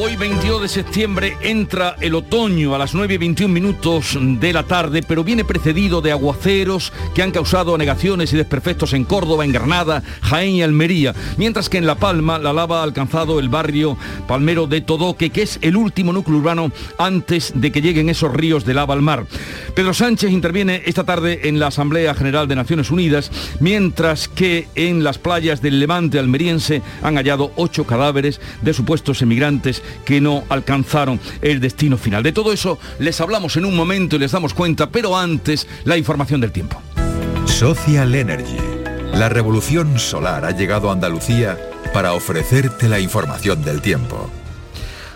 Hoy 22 de septiembre entra el otoño a las 9 y 21 minutos de la tarde, pero viene precedido de aguaceros que han causado anegaciones y desperfectos en Córdoba, en Granada, Jaén y Almería, mientras que en La Palma la lava ha alcanzado el barrio palmero de Todoque, que es el último núcleo urbano antes de que lleguen esos ríos de lava al mar. Pedro Sánchez interviene esta tarde en la Asamblea General de Naciones Unidas, mientras que en las playas del Levante almeriense han hallado ocho cadáveres de supuestos emigrantes que no alcanzaron el destino final. De todo eso les hablamos en un momento y les damos cuenta, pero antes la información del tiempo. Social Energy. La revolución solar ha llegado a Andalucía para ofrecerte la información del tiempo.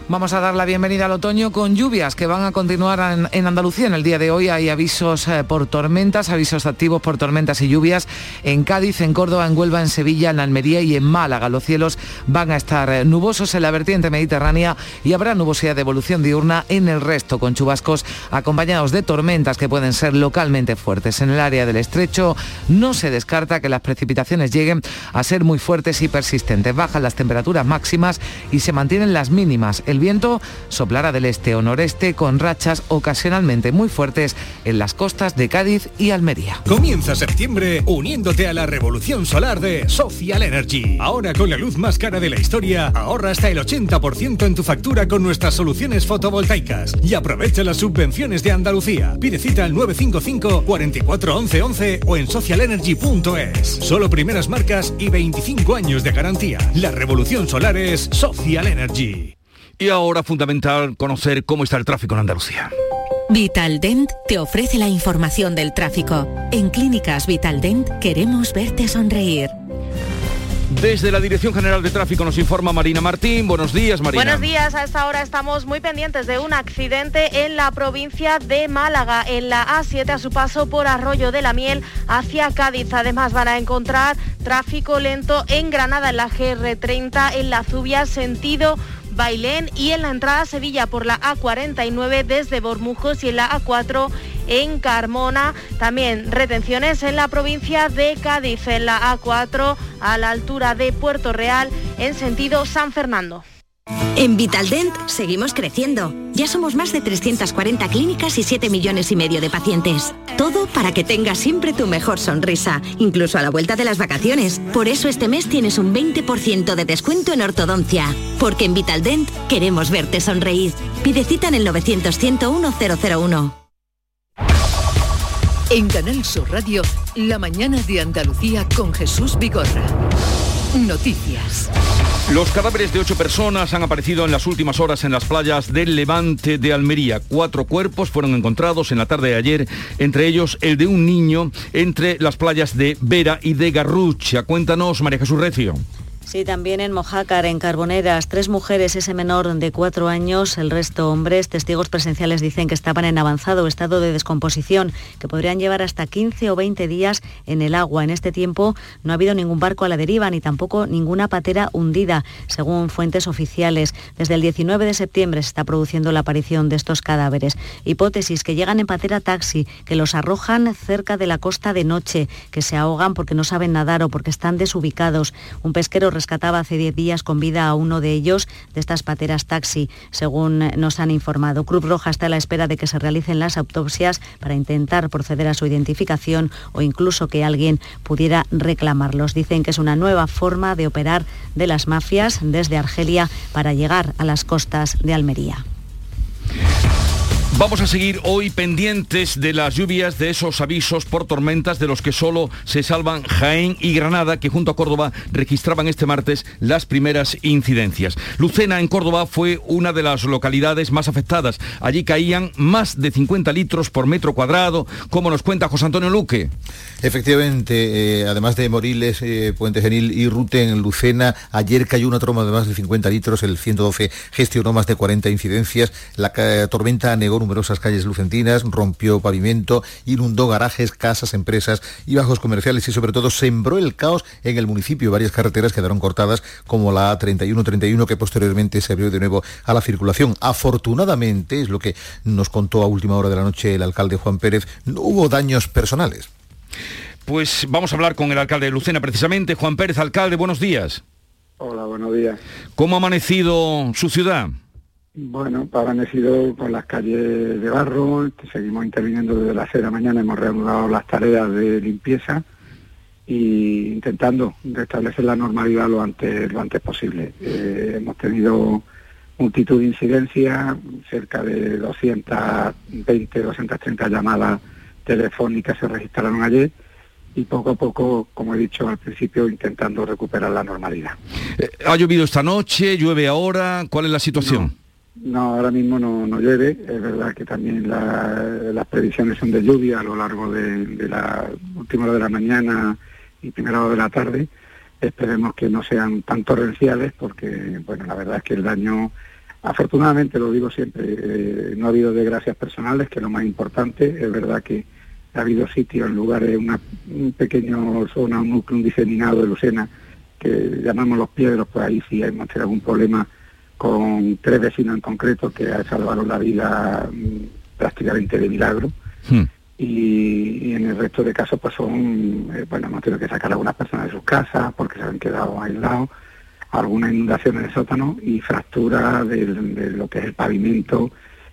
Vamos a dar la bienvenida al otoño con lluvias que van a continuar en, Andalucía. En el día de hoy hay avisos eh, por tormentas, avisos activos por tormentas y lluvias en Cádiz, en Córdoba, en Huelva, en Sevilla, en Almería y en Málaga. Los cielos van a estar eh, nubosos en la vertiente mediterránea y habrá nubosidad de evolución diurna en el resto, con chubascos acompañados de tormentas que pueden ser localmente fuertes. En el área del estrecho no se descarta que las precipitaciones lleguen a ser muy fuertes y persistentes. Bajan las temperaturas máximas y se mantienen las mínimas. El viento soplará del este o noreste con rachas ocasionalmente muy fuertes en las costas de Cádiz y Almería. Comienza septiembre uniéndote a la revolución solar de Social Energy. Ahora con la luz más cara de la historia, ahorra hasta el 80% en tu factura con nuestras soluciones fotovoltaicas y aprovecha las subvenciones de Andalucía. Pide cita al 955 44 11 11 o en socialenergy.es. Solo primeras marcas y 25 años de garantía. La revolución solar es Social Energy. Y ahora fundamental conocer cómo está el tráfico en Andalucía. Vitaldent te ofrece la información del tráfico. En Clínicas Vitaldent queremos verte sonreír. Desde la Dirección General de Tráfico nos informa Marina Martín. Buenos días, Marina. Buenos días. A esta hora estamos muy pendientes de un accidente en la provincia de Málaga, en la A7 a su paso por Arroyo de la Miel hacia Cádiz. Además van a encontrar tráfico lento en Granada, en la GR30, en la Zubia, sentido Bailén y en la entrada a Sevilla por la A49 desde Bormujos y en la A4 en Carmona. También retenciones en la provincia de Cádiz, en la A4 a la altura de Puerto Real en sentido San Fernando. En Vitaldent seguimos creciendo. Ya somos más de 340 clínicas y 7 millones y medio de pacientes. Todo para que tengas siempre tu mejor sonrisa, incluso a la vuelta de las vacaciones. Por eso este mes tienes un 20% de descuento en ortodoncia. Porque en Vitaldent queremos verte sonreír. Pide cita en el 900 101 001. En Canal Sur Radio, la mañana de Andalucía con Jesús Vigorra. Noticias. Los cadáveres de ocho personas han aparecido en las últimas horas en las playas del Levante de Almería. Cuatro cuerpos fueron encontrados en la tarde de ayer, entre ellos el de un niño entre las playas de Vera y de Garrucha. Cuéntanos, María Jesús Recio. Sí, también en Mojácar, en Carboneras, tres mujeres, ese menor de cuatro años, el resto hombres. Testigos presenciales dicen que estaban en avanzado estado de descomposición, que podrían llevar hasta 15 o 20 días en el agua. En este tiempo no ha habido ningún barco a la deriva ni tampoco ninguna patera hundida, según fuentes oficiales. Desde el 19 de septiembre se está produciendo la aparición de estos cadáveres. Hipótesis que llegan en patera taxi, que los arrojan cerca de la costa de noche, que se ahogan porque no saben nadar o porque están desubicados. Un pesquero rescataba hace 10 días con vida a uno de ellos de estas pateras taxi, según nos han informado. Cruz Roja está a la espera de que se realicen las autopsias para intentar proceder a su identificación o incluso que alguien pudiera reclamarlos. Dicen que es una nueva forma de operar de las mafias desde Argelia para llegar a las costas de Almería. Vamos a seguir hoy pendientes de las lluvias, de esos avisos por tormentas de los que solo se salvan Jaén y Granada, que junto a Córdoba registraban este martes las primeras incidencias. Lucena en Córdoba fue una de las localidades más afectadas. Allí caían más de 50 litros por metro cuadrado, como nos cuenta José Antonio Luque. Efectivamente, eh, además de Moriles, eh, Puente Genil y Rute en Lucena, ayer cayó una troma de más de 50 litros, el 112 gestionó más de 40 incidencias, la tormenta negó numerosas calles lucentinas, rompió pavimento, inundó garajes, casas, empresas y bajos comerciales y sobre todo sembró el caos en el municipio. Varias carreteras quedaron cortadas como la A3131 que posteriormente se abrió de nuevo a la circulación. Afortunadamente, es lo que nos contó a última hora de la noche el alcalde Juan Pérez, no hubo daños personales. Pues vamos a hablar con el alcalde de Lucena precisamente. Juan Pérez, alcalde, buenos días. Hola, buenos días. ¿Cómo ha amanecido su ciudad? Bueno, ha amanecido con las calles de barro, seguimos interviniendo desde las 6 de la mañana, hemos reanudado las tareas de limpieza e intentando restablecer la normalidad lo antes, lo antes posible. Eh, hemos tenido multitud de incidencias, cerca de 220, 230 llamadas telefónicas se registraron ayer y poco a poco, como he dicho al principio, intentando recuperar la normalidad. Eh, ¿Ha llovido esta noche? ¿Llueve ahora? ¿Cuál es la situación? No, ahora mismo no, llueve. Es verdad que también las previsiones son de lluvia a lo largo de, la última hora de la mañana y primera hora de la tarde. Esperemos que no sean tan torrenciales porque, bueno, la verdad es que el daño, afortunadamente, lo digo siempre, eh, no ha habido desgracias personales, que es lo más importante. Es verdad que ha habido sitios, en lugares, una, un pequeño zona, un núcleo diseminado de Lucena, que llamamos los piedros, pues ahí sí hemos tenido algún problema con tres vecinos en concreto que salvaron la vida mm, prácticamente de milagro. Hmm. Y, en el resto de casos pues son, eh, bueno, hemos tenido que sacar a algunas personas de sus casas porque se han quedado aislados, algunas inundaciones en el sótano y fractura de lo que es el pavimento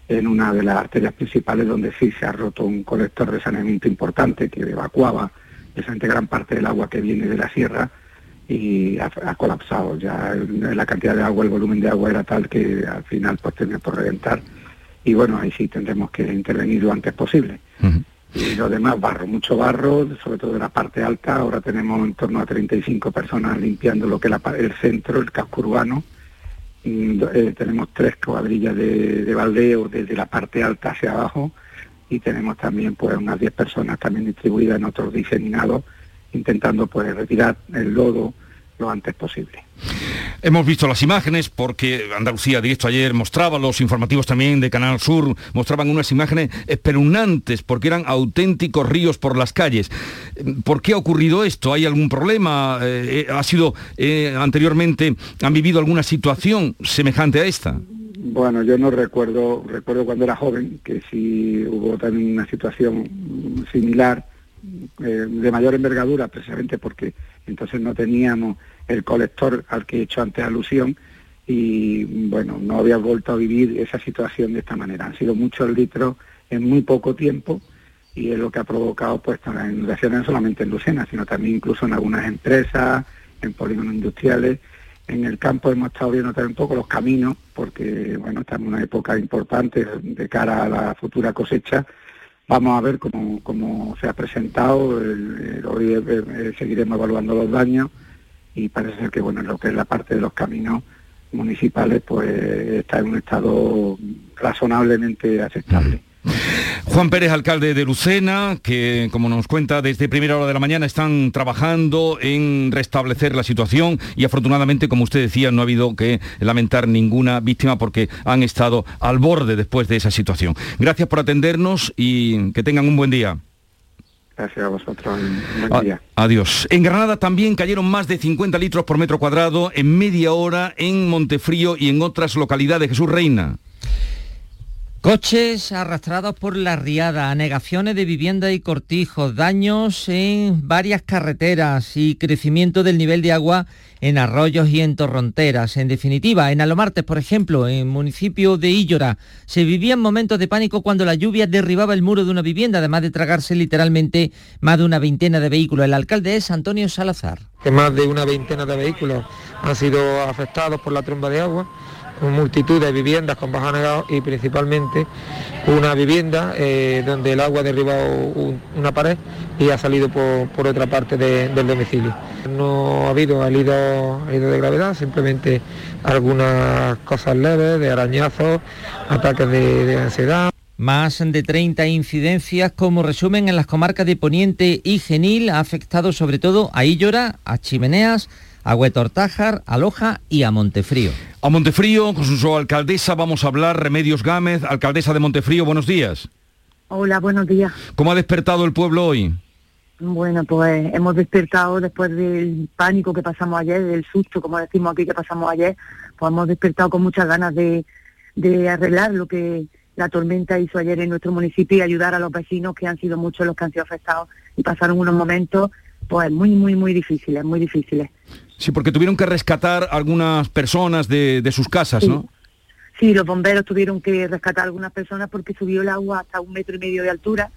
en una de las arterias principales donde sí se ha roto un colector de saneamiento importante que evacuaba precisamente gran parte del agua que viene de la sierra y ha, colapsado. Ya la cantidad de agua, el volumen de agua era tal que al final pues tenía por reventar y bueno, ahí sí tendremos que intervenir lo antes posible. Y lo demás, barro, mucho barro, sobre todo en la parte alta. Ahora tenemos en torno a 35 personas limpiando lo que es el centro, el casco urbano, eh, tenemos tres cuadrillas de, de, baldeo desde la parte alta hacia abajo y tenemos también pues unas 10 personas también distribuidas en otros diseminados intentando pues retirar el lodo lo antes posible. Hemos visto las imágenes porque Andalucía Directo ayer mostraba, los informativos también de Canal Sur mostraban unas imágenes espeluznantes porque eran auténticos ríos por las calles. ¿Por qué ha ocurrido esto? ¿Hay algún problema? Eh, eh, ¿Ha sido eh, anteriormente, han vivido alguna situación semejante a esta? Bueno, yo no recuerdo, recuerdo cuando era joven que sí hubo también una situación similar de mayor envergadura, precisamente porque entonces no teníamos el colector al que he hecho antes alusión y bueno, no había vuelto a vivir esa situación de esta manera. Han sido muchos litros en muy poco tiempo y es lo que ha provocado pues inundaciones no solamente en Lucena, sino también incluso en algunas empresas, en polígonos industriales. En el campo hemos estado viendo también un poco los caminos, porque bueno, estamos en una época importante de cara a la futura cosecha. Vamos a ver cómo, se ha presentado, hoy eh, eh, seguiremos evaluando los daños y parece ser que bueno, lo que es la parte de los caminos municipales pues está en un estado razonablemente aceptable. Juan Pérez, alcalde de Lucena, que como nos cuenta desde primera hora de la mañana están trabajando en restablecer la situación y afortunadamente, como usted decía, no ha habido que lamentar ninguna víctima porque han estado al borde después de esa situación. Gracias por atendernos y que tengan un buen día. Gracias a vosotros. Buen día. Adiós. En Granada también cayeron más de 50 litros por metro cuadrado en media hora en Montefrío y en otras localidades. Jesús Reina. Coches arrastrados por la riada, anegaciones de vivienda y cortijos, daños en varias carreteras y crecimiento del nivel de agua en arroyos y en torronteras. En definitiva, en Alomartes, por ejemplo, en municipio de Íllora, se vivían momentos de pánico cuando la lluvia derribaba el muro de una vivienda, además de tragarse literalmente más de una veintena de vehículos. El alcalde es Antonio Salazar. más de una veintena de vehículos han sido afectados por la tromba de agua multitud de viviendas con baja negado y principalmente una vivienda eh, donde el agua ha derribado una pared y ha salido por, otra parte del domicilio. No ha habido heridos, de gravedad, simplemente algunas cosas leves, de arañazos, ataques de, ansiedad. Más de 30 incidencias como resumen en las comarcas de Poniente y Genil ha afectado sobre todo a Illora, a Chimeneas, a Huetortájar, a Loja y a Montefrío. A Montefrío, con su alcaldesa, vamos a hablar. Remedios Gámez, alcaldesa de Montefrío, buenos días. Hola, buenos días. ¿Cómo ha despertado el pueblo hoy? Bueno, pues hemos despertado después del pánico que pasamos ayer, del susto, como decimos aquí, que pasamos ayer, pues hemos despertado con muchas ganas de, de arreglar lo que la tormenta hizo ayer en nuestro municipio y ayudar a los vecinos, que han sido muchos los que han sido afectados y pasaron unos momentos pues muy, muy, muy difíciles, muy difíciles. Sí, porque tuvieron que rescatar algunas personas de, de sus casas, ¿no? Sí, los bomberos tuvieron que rescatar a algunas personas porque subió el agua hasta un metro y medio de altura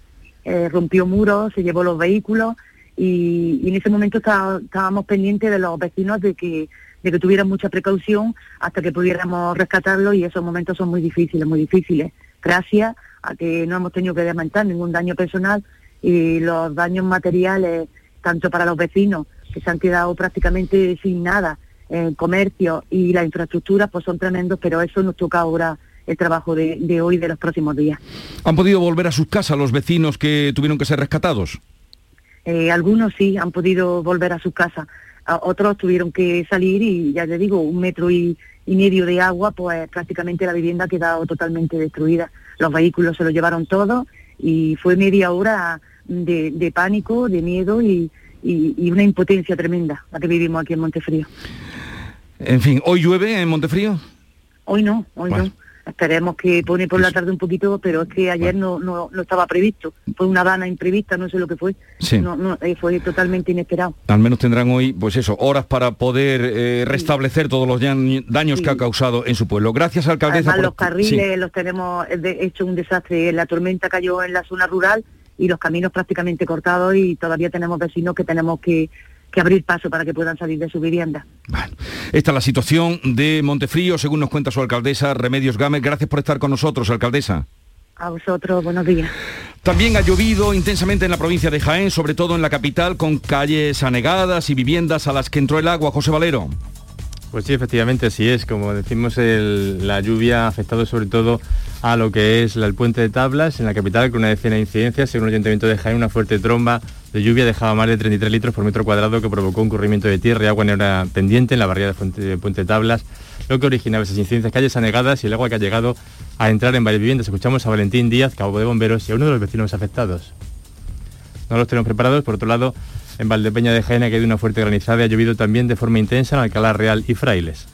eh, rompió muros, se llevó los vehículos y, en ese momento estábamos pendientes de los vecinos de que, de que tuvieran mucha precaución hasta que pudiéramos rescatarlos y esos momentos son muy difíciles, muy difíciles. Gracias a que no hemos tenido que lamentar ningún daño personal y los daños materiales, tanto para los vecinos, que se han quedado prácticamente sin nada, en comercio y la infraestructura, pues son tremendos, pero eso nos toca ahora el trabajo de, de hoy y de los próximos días. ¿Han podido volver a sus casas los vecinos que tuvieron que ser rescatados? Eh, algunos sí han podido volver a sus casas, otros tuvieron que salir y ya te digo, un metro y, medio de agua, pues prácticamente la vivienda ha quedado totalmente destruida. Los vehículos se los llevaron todos y fue media hora de, pánico, de miedo y, una impotencia tremenda la que vivimos aquí en Montefrío. En fin, ¿hoy llueve en Montefrío? Hoy no, hoy no. Esperemos que pone por la tarde un poquito, pero es que ayer no, no, no, estaba previsto. Fue una dana imprevista, no sé lo que fue. No, no, eh, fue totalmente inesperado. Al menos tendrán hoy, pues eso, horas para poder eh, restablecer todos los daños que ha causado en su pueblo. Gracias, alcaldesa. Además, los carriles los tenemos hecho un desastre. La tormenta cayó en la zona rural y los caminos prácticamente cortados y todavía tenemos vecinos que tenemos que que abrir paso para que puedan salir de su vivienda. Bueno, esta es la situación de Montefrío, según nos cuenta su alcaldesa Remedios Gámez. Gracias por estar con nosotros, alcaldesa. A vosotros, buenos días. También ha llovido intensamente en la provincia de Jaén, sobre todo en la capital, con calles anegadas y viviendas a las que entró el agua. José Valero. Pues sí, efectivamente, así es. Como decimos, la lluvia ha afectado sobre todo a lo que es el puente de tablas en la capital, con una decena de incidencias. Según el Ayuntamiento de Jaén, una fuerte tromba de lluvia dejaba más de 33 litros por metro cuadrado que provocó un corrimiento de tierra y agua en hora pendiente en la barriada de Puente de Tablas, lo que originaba esas incidencias, calles anegadas y el agua que ha llegado a entrar en varias viviendas. Escuchamos a Valentín Díaz, cabo de bomberos, y a uno de los vecinos afectados. No los tenemos preparados, por otro lado, en Valdepeña de Jaén ha caído una fuerte granizada y ha llovido también de forma intensa en Alcalá Real y Frailes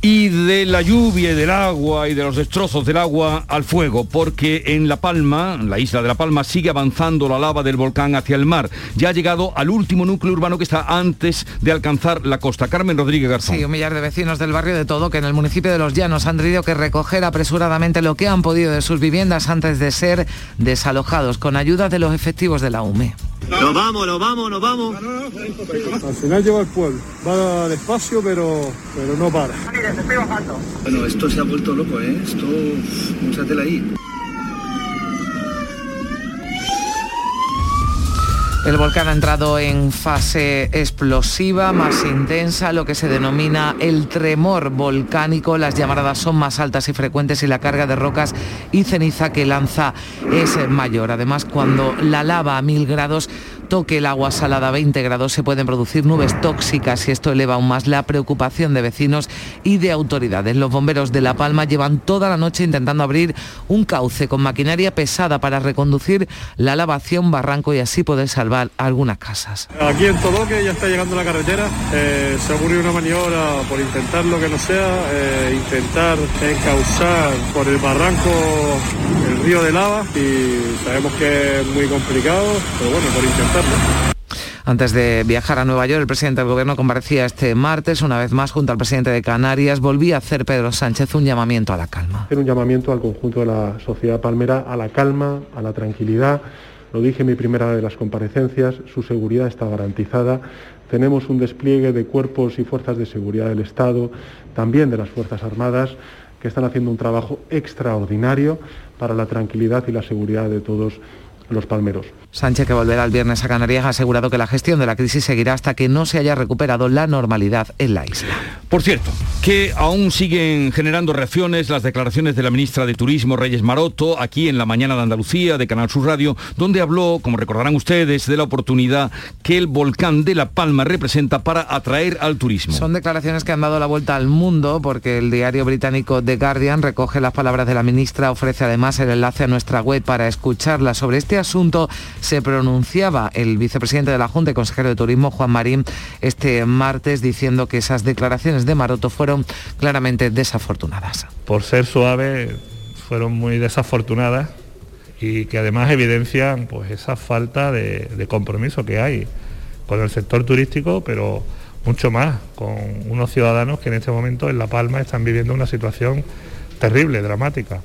y de la lluvia y del agua y de los destrozos del agua al fuego, porque en La Palma, la isla de La Palma, sigue avanzando la lava del volcán hacia el mar. Ya ha llegado al último núcleo urbano que está antes de alcanzar la costa. Carmen Rodríguez Garzón. Sí, un millar de vecinos del barrio de Todo, que en el municipio de Los Llanos han tenido que recoger apresuradamente lo que han podido de sus viviendas antes de ser desalojados, con ayuda de los efectivos de la UME. Nos vamos, nos vamos, nos vamos. Al final lleva el pueblo. Va despacio, pero, pero no para. Bueno, esto se ha vuelto loco, ¿eh? Esto, la ahí. El volcán ha entrado en fase explosiva más intensa, lo que se denomina el tremor volcánico. Las llamaradas son más altas y frecuentes y la carga de rocas y ceniza que lanza es mayor. Además, cuando la lava a mil grados toque el agua salada a 20 grados se pueden producir nubes tóxicas y esto eleva aún más la preocupación de vecinos y de autoridades. Los bomberos de La Palma llevan toda la noche intentando abrir un cauce con maquinaria pesada para reconducir la lavación barranco y así poder salvar algunas casas. Aquí en Todoque ya está llegando la carretera, eh, se ocurrió una maniobra por intentar lo que no sea, eh, intentar encauzar por el barranco el río de lava y sabemos que es muy complicado, pero bueno, por intentar antes de viajar a Nueva York, el presidente del gobierno comparecía este martes, una vez más, junto al presidente de Canarias. Volvía a hacer Pedro Sánchez un llamamiento a la calma. Hacer un llamamiento al conjunto de la sociedad palmera a la calma, a la tranquilidad. Lo dije en mi primera de las comparecencias, su seguridad está garantizada. Tenemos un despliegue de cuerpos y fuerzas de seguridad del Estado, también de las Fuerzas Armadas, que están haciendo un trabajo extraordinario para la tranquilidad y la seguridad de todos los palmeros. Sánchez, que volverá el viernes a Canarias, ha asegurado que la gestión de la crisis seguirá hasta que no se haya recuperado la normalidad en la isla. Por cierto, que aún siguen generando reacciones las declaraciones de la ministra de Turismo, Reyes Maroto, aquí en la mañana de Andalucía, de Canal Sur Radio, donde habló, como recordarán ustedes, de la oportunidad que el volcán de La Palma representa para atraer al turismo. Son declaraciones que han dado la vuelta al mundo porque el diario británico The Guardian recoge las palabras de la ministra, ofrece además el enlace a nuestra web para escucharla. Sobre este asunto se pronunciaba el vicepresidente de la Junta y consejero de Turismo, Juan Marín, este martes diciendo que esas declaraciones de Maroto fueron claramente desafortunadas. Por ser suaves, fueron muy desafortunadas y que además evidencian pues, esa falta de, de compromiso que hay con el sector turístico, pero mucho más con unos ciudadanos que en este momento en La Palma están viviendo una situación terrible, dramática.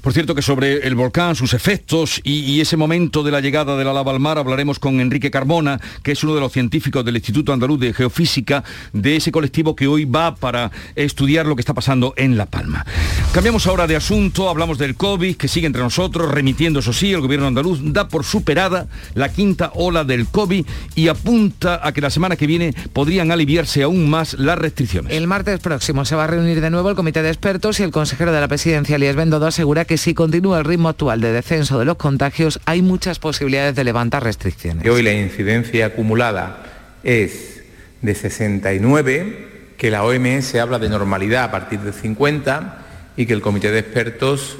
Por cierto que sobre el volcán, sus efectos y, ese momento de la llegada de la lava al mar hablaremos con Enrique Carmona, que es uno de los científicos del Instituto Andaluz de Geofísica, de ese colectivo que hoy va para estudiar lo que está pasando en La Palma. Cambiamos ahora de asunto, hablamos del COVID, que sigue entre nosotros, remitiendo, eso sí, el gobierno andaluz da por superada la quinta ola del COVID y apunta a que la semana que viene podrían aliviarse aún más las restricciones. El martes próximo se va a reunir de nuevo el comité de expertos y el consejero de la presidencia, Elías Bendodo, asegura que si continúa el ritmo actual de descenso de los contagios, hay muchas posibilidades de levantar restricciones. Hoy la incidencia acumulada es de 69, que la OMS habla de normalidad a partir de 50 y que el comité de expertos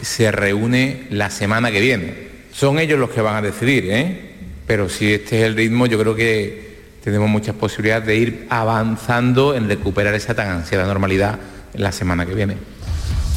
se reúne la semana que viene. Son ellos los que van a decidir, ¿eh? pero si este es el ritmo, yo creo que tenemos muchas posibilidades de ir avanzando en recuperar esa tan ansiada normalidad la semana que viene.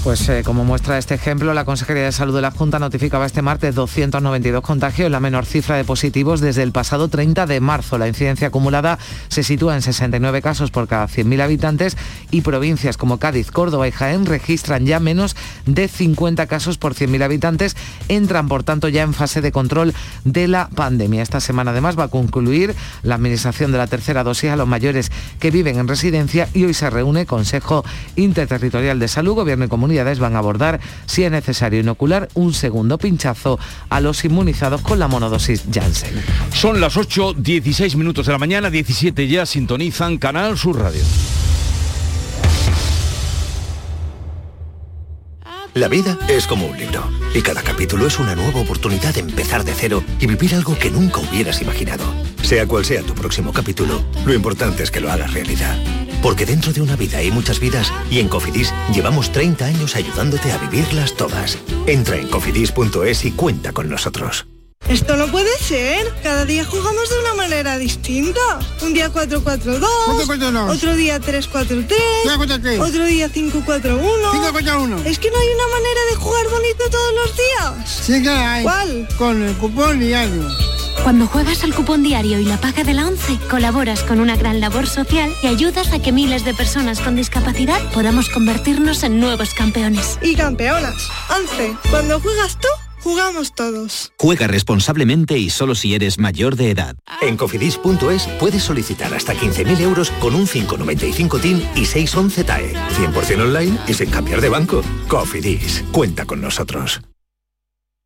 Pues eh, como muestra este ejemplo, la Consejería de Salud de la Junta notificaba este martes 292 contagios, la menor cifra de positivos desde el pasado 30 de marzo. La incidencia acumulada se sitúa en 69 casos por cada 100.000 habitantes y provincias como Cádiz, Córdoba y Jaén registran ya menos de 50 casos por 100.000 habitantes. Entran, por tanto, ya en fase de control de la pandemia. Esta semana, además, va a concluir la administración de la tercera dosis a los mayores que viven en residencia y hoy se reúne Consejo Interterritorial de Salud, Gobierno y Comunidad van a abordar si es necesario inocular un segundo pinchazo a los inmunizados con la monodosis Janssen. Son las 8, 16 minutos de la mañana, 17 ya sintonizan Canal Sur Radio. La vida es como un libro y cada capítulo es una nueva oportunidad de empezar de cero y vivir algo que nunca hubieras imaginado. Sea cual sea tu próximo capítulo, lo importante es que lo hagas realidad. Porque dentro de una vida hay muchas vidas y en Cofidis llevamos 30 años ayudándote a vivirlas todas. Entra en cofidis.es y cuenta con nosotros. Esto no puede ser. Cada día jugamos de una manera distinta. Un día 4-4-2. Otro día 3-4-3. Otro día 5-4-1. Es que no hay una manera de jugar bonito todos los días. Sí que hay. ¿Cuál? Con el cupón diario. Cuando juegas al cupón diario y la paga de la 11, colaboras con una gran labor social y ayudas a que miles de personas con discapacidad podamos convertirnos en nuevos campeones. Y campeonas. 11. Cuando juegas tú, jugamos todos. Juega responsablemente y solo si eres mayor de edad. En cofidis.es puedes solicitar hasta 15.000 euros con un 595 TIN y 611 TAE. 100% online y sin cambiar de banco. Cofidis. Cuenta con nosotros.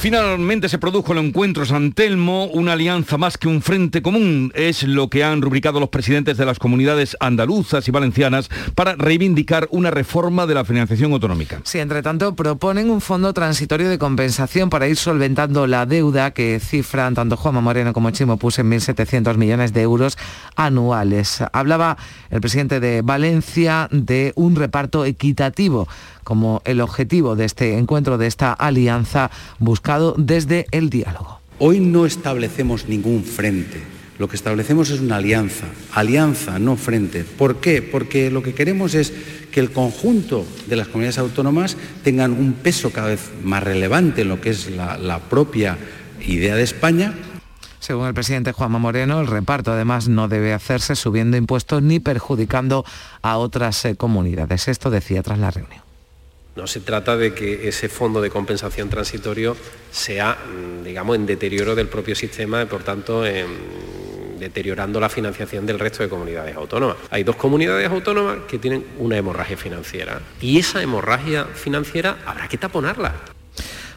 Finalmente se produjo el encuentro San Telmo, una alianza más que un frente común, es lo que han rubricado los presidentes de las comunidades andaluzas y valencianas para reivindicar una reforma de la financiación autonómica. Sí, entre tanto proponen un fondo transitorio de compensación para ir solventando la deuda que cifran tanto Juanma Moreno como Chimo Puse en 1.700 millones de euros anuales. Hablaba el presidente de Valencia de un reparto equitativo como el objetivo de este encuentro, de esta alianza buscado desde el diálogo. Hoy no establecemos ningún frente, lo que establecemos es una alianza, alianza, no frente. ¿Por qué? Porque lo que queremos es que el conjunto de las comunidades autónomas tengan un peso cada vez más relevante en lo que es la, la propia idea de España, según el presidente Juanma Moreno, el reparto además no debe hacerse subiendo impuestos ni perjudicando a otras eh, comunidades. Esto decía tras la reunión. No se trata de que ese fondo de compensación transitorio sea, mm, digamos, en deterioro del propio sistema y, por tanto, deteriorando la financiación del resto de comunidades autónomas. Hay dos comunidades autónomas que tienen una hemorragia financiera y esa hemorragia financiera habrá que taponarla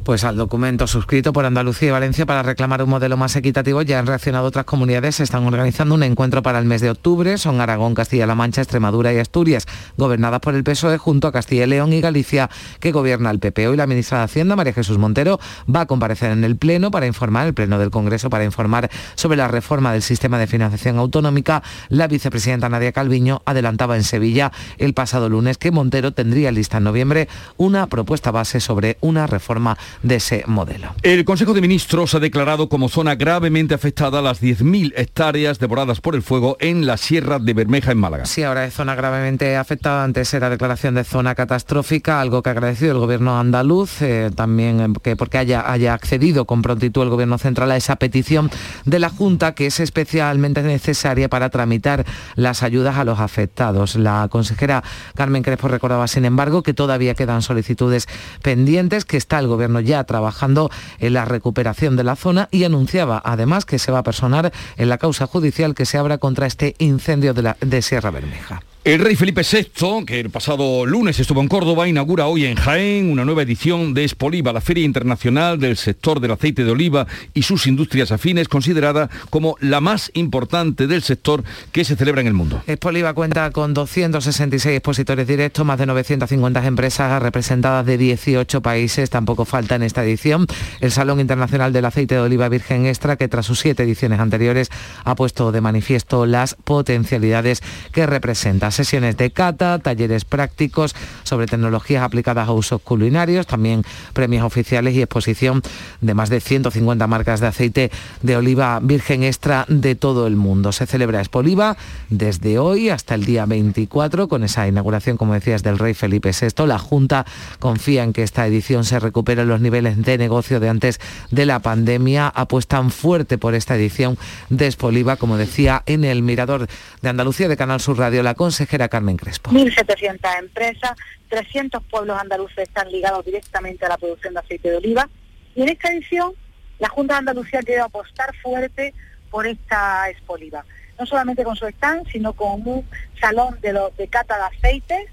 pues al documento suscrito por Andalucía y Valencia para reclamar un modelo más equitativo ya han reaccionado otras comunidades. Se están organizando un encuentro para el mes de octubre. Son Aragón, Castilla-La Mancha, Extremadura y Asturias, gobernadas por el PSOE junto a Castilla y León y Galicia, que gobierna el PP. Hoy la ministra de Hacienda, María Jesús Montero, va a comparecer en el Pleno para informar, el Pleno del Congreso, para informar sobre la reforma del sistema de financiación autonómica. La vicepresidenta Nadia Calviño adelantaba en Sevilla el pasado lunes que Montero tendría lista en noviembre una propuesta base sobre una reforma de ese modelo. El Consejo de Ministros ha declarado como zona gravemente afectada las 10.000 hectáreas devoradas por el fuego en la Sierra de Bermeja, en Málaga. Sí, ahora es zona gravemente afectada. Antes era declaración de zona catastrófica, algo que ha agradecido el gobierno andaluz, eh, también eh, que porque haya, haya accedido con prontitud el gobierno central a esa petición de la Junta, que es especialmente necesaria para tramitar las ayudas a los afectados. La consejera Carmen Crespo recordaba, sin embargo, que todavía quedan solicitudes pendientes, que está el gobierno ya trabajando en la recuperación de la zona y anunciaba además que se va a personar en la causa judicial que se abra contra este incendio de, la, Sierra Bermeja. El rey Felipe VI, que el pasado lunes estuvo en Córdoba, inaugura hoy en Jaén una nueva edición de Espoliva, la Feria Internacional del Sector del Aceite de Oliva y sus industrias afines, considerada como la más importante del sector que se celebra en el mundo. Espoliva cuenta con 266 expositores directos, más de 950 empresas representadas de 18 países. Tampoco falta en esta edición el Salón Internacional del Aceite de Oliva Virgen Extra, que tras sus siete ediciones anteriores ha puesto de manifiesto las potencialidades que representa sesiones de cata, talleres prácticos sobre tecnologías aplicadas a usos culinarios, también premios oficiales y exposición de más de 150 marcas de aceite de oliva virgen extra de todo el mundo. Se celebra Expoliva desde hoy hasta el día 24 con esa inauguración, como decías, del rey Felipe VI. La Junta confía en que esta edición se recupere los niveles de negocio de antes de la pandemia. Apuestan fuerte por esta edición de Expoliva, como decía, en el Mirador de Andalucía de Canal Sur Radio. La Carmen Crespo. 1.700 empresas, 300 pueblos andaluces están ligados directamente a la producción de aceite de oliva. Y en esta edición, la Junta de Andalucía quiere apostar fuerte por esta expoliva. No solamente con su stand, sino con un salón de, los, de cata de aceites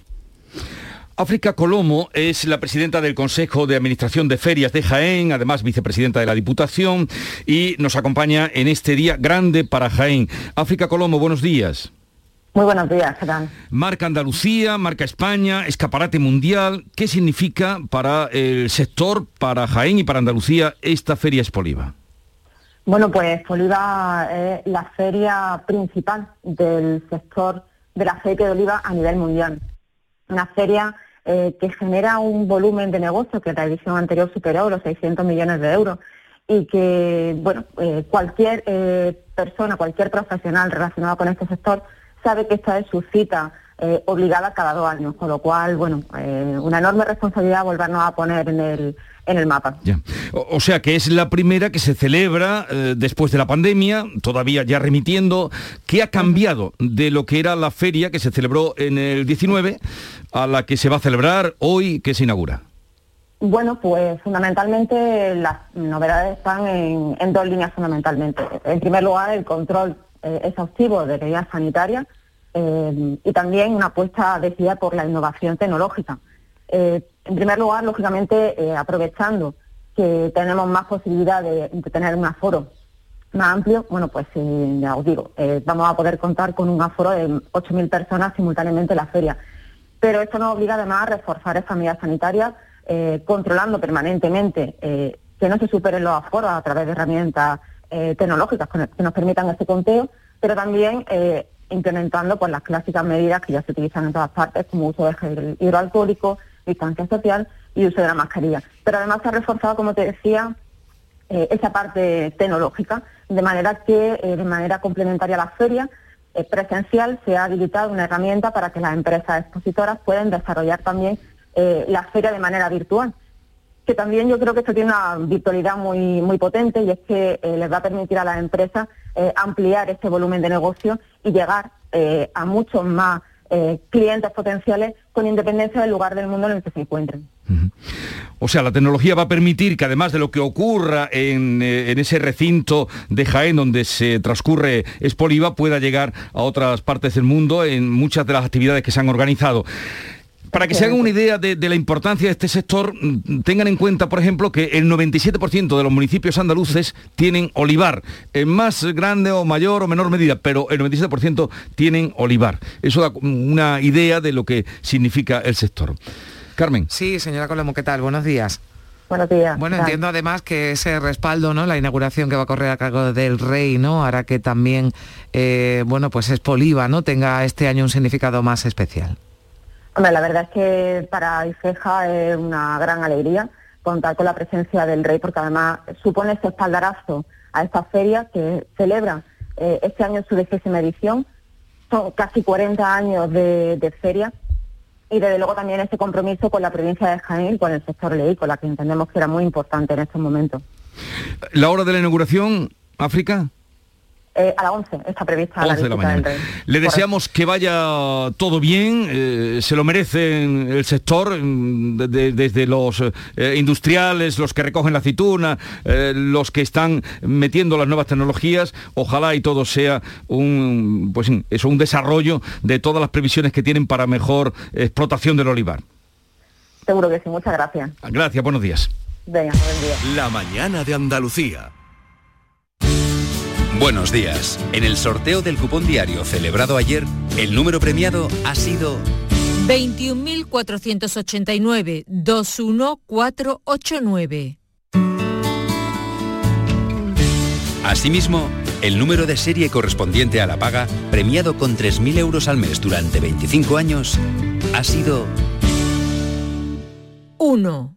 África Colomo es la presidenta del Consejo de Administración de Ferias de Jaén, además vicepresidenta de la Diputación, y nos acompaña en este día grande para Jaén. África Colomo, buenos días. Muy buenos días, ¿qué Marca Andalucía, marca España, escaparate mundial. ¿Qué significa para el sector, para Jaén y para Andalucía esta feria Espoliva? Bueno, pues Espoliva es la feria principal del sector del aceite de oliva a nivel mundial. Una feria eh, que genera un volumen de negocio que la edición anterior superó los 600 millones de euros y que, bueno, eh, cualquier eh, persona, cualquier profesional relacionado con este sector sabe que esta es su cita eh, obligada cada dos años, con lo cual, bueno, eh, una enorme responsabilidad volvernos a poner en el, en el mapa. O, sea que es la primera que se celebra eh, después de la pandemia, todavía ya remitiendo. ¿Qué ha cambiado de lo que era la feria que se celebró en el 19 a la que se va a celebrar hoy, que se inaugura? Bueno, pues fundamentalmente las novedades están en, en dos líneas fundamentalmente. En primer lugar, el control eh, exhaustivo de medidas sanitarias eh, y también una apuesta decidida por la innovación tecnológica. Eh, en primer lugar, lógicamente, aprovechando que tenemos más posibilidad de, tener un aforo más amplio, bueno, pues ya os digo, vamos a poder contar con un aforo de 8.000 personas simultáneamente en la feria. Pero esto nos obliga además a reforzar esta medida sanitaria, controlando permanentemente que no se superen los aforos a través de herramientas eh, tecnológicas que nos permitan este conteo, pero también eh, implementando pues, las clásicas medidas que ya se utilizan en todas partes, como uso de gel hidroalcohólico, distancia social y uso de la mascarilla. Pero además se ha reforzado, como te decía, eh, esa parte tecnológica, de manera que de manera complementaria a la feria presencial se ha habilitado una herramienta para que las empresas expositoras puedan desarrollar también la feria de manera virtual que también yo creo que esto tiene una virtualidad muy, muy potente y es que eh, les va a permitir a las empresas eh, ampliar este volumen de negocio y llegar eh, a muchos más clientes potenciales con independencia del lugar del mundo en el que se encuentren. O sea, la tecnología va a permitir que además de lo que ocurra en, en, ese recinto de Jaén donde se transcurre Espoliva, pueda llegar a otras partes del mundo en muchas de las actividades que se han organizado. Para que se hagan una idea de, de, la importancia de este sector, mm, tengan en cuenta, por ejemplo, que el 97% de los municipios andaluces tienen olivar, en más grande o mayor o menor medida, pero el 97% tienen olivar. Eso da una idea de lo que significa el sector. Carmen. Sí, señora Colombo, ¿qué tal? Buenos días. Buenos días. Bueno, entiendo además que ese respaldo, ¿no? La inauguración que va a correr a cargo del rey, ¿no? Hará que también, eh, bueno, pues Espoliva, ¿no? Tenga este año un significado más especial. Hombre, la verdad es que para Ifeja es una gran alegría contar con la presencia del rey, porque además supone este espaldarazo a esta feria que celebra eh, este año su décima edición. Son casi 40 años de, de, feria y desde luego también este compromiso con la provincia de Jaén, con el sector ley, con la que entendemos que era muy importante en estos momentos. La hora de la inauguración, África. Eh, a las 11 está prevista 11 la de la mañana. Le deseamos que vaya todo bien, eh, se lo merece el sector, de, de, desde los eh, industriales, los que recogen la aceituna, eh, los que están metiendo las nuevas tecnologías, ojalá y todo sea un, pues, eso, un desarrollo de todas las previsiones que tienen para mejor explotación del olivar. Seguro que sí, muchas gracias. Gracias, buenos días. Venga, buen día. La mañana de Andalucía. Buenos días. En el sorteo del cupón diario celebrado ayer, el número premiado ha sido 21.489-21489. Asimismo, el número de serie correspondiente a la paga, premiado con 3.000 euros al mes durante 25 años, ha sido 1.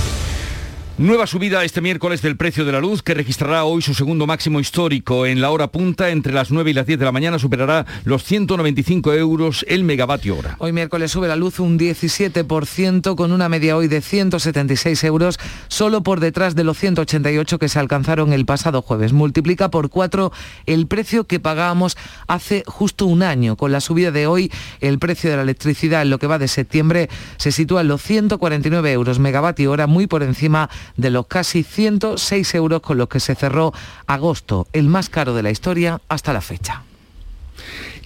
Nueva subida este miércoles del precio de la luz que registrará hoy su segundo máximo histórico. En la hora punta, entre las 9 y las 10 de la mañana, superará los 195 euros el megavatio hora. Hoy miércoles sube la luz un 17% con una media hoy de 176 euros, solo por detrás de los 188 que se alcanzaron el pasado jueves. Multiplica por cuatro el precio que pagábamos hace justo un año. Con la subida de hoy, el precio de la electricidad en lo que va de septiembre se sitúa en los 149 euros megavatio hora, muy por encima de los casi 106 euros con los que se cerró agosto, el más caro de la historia hasta la fecha.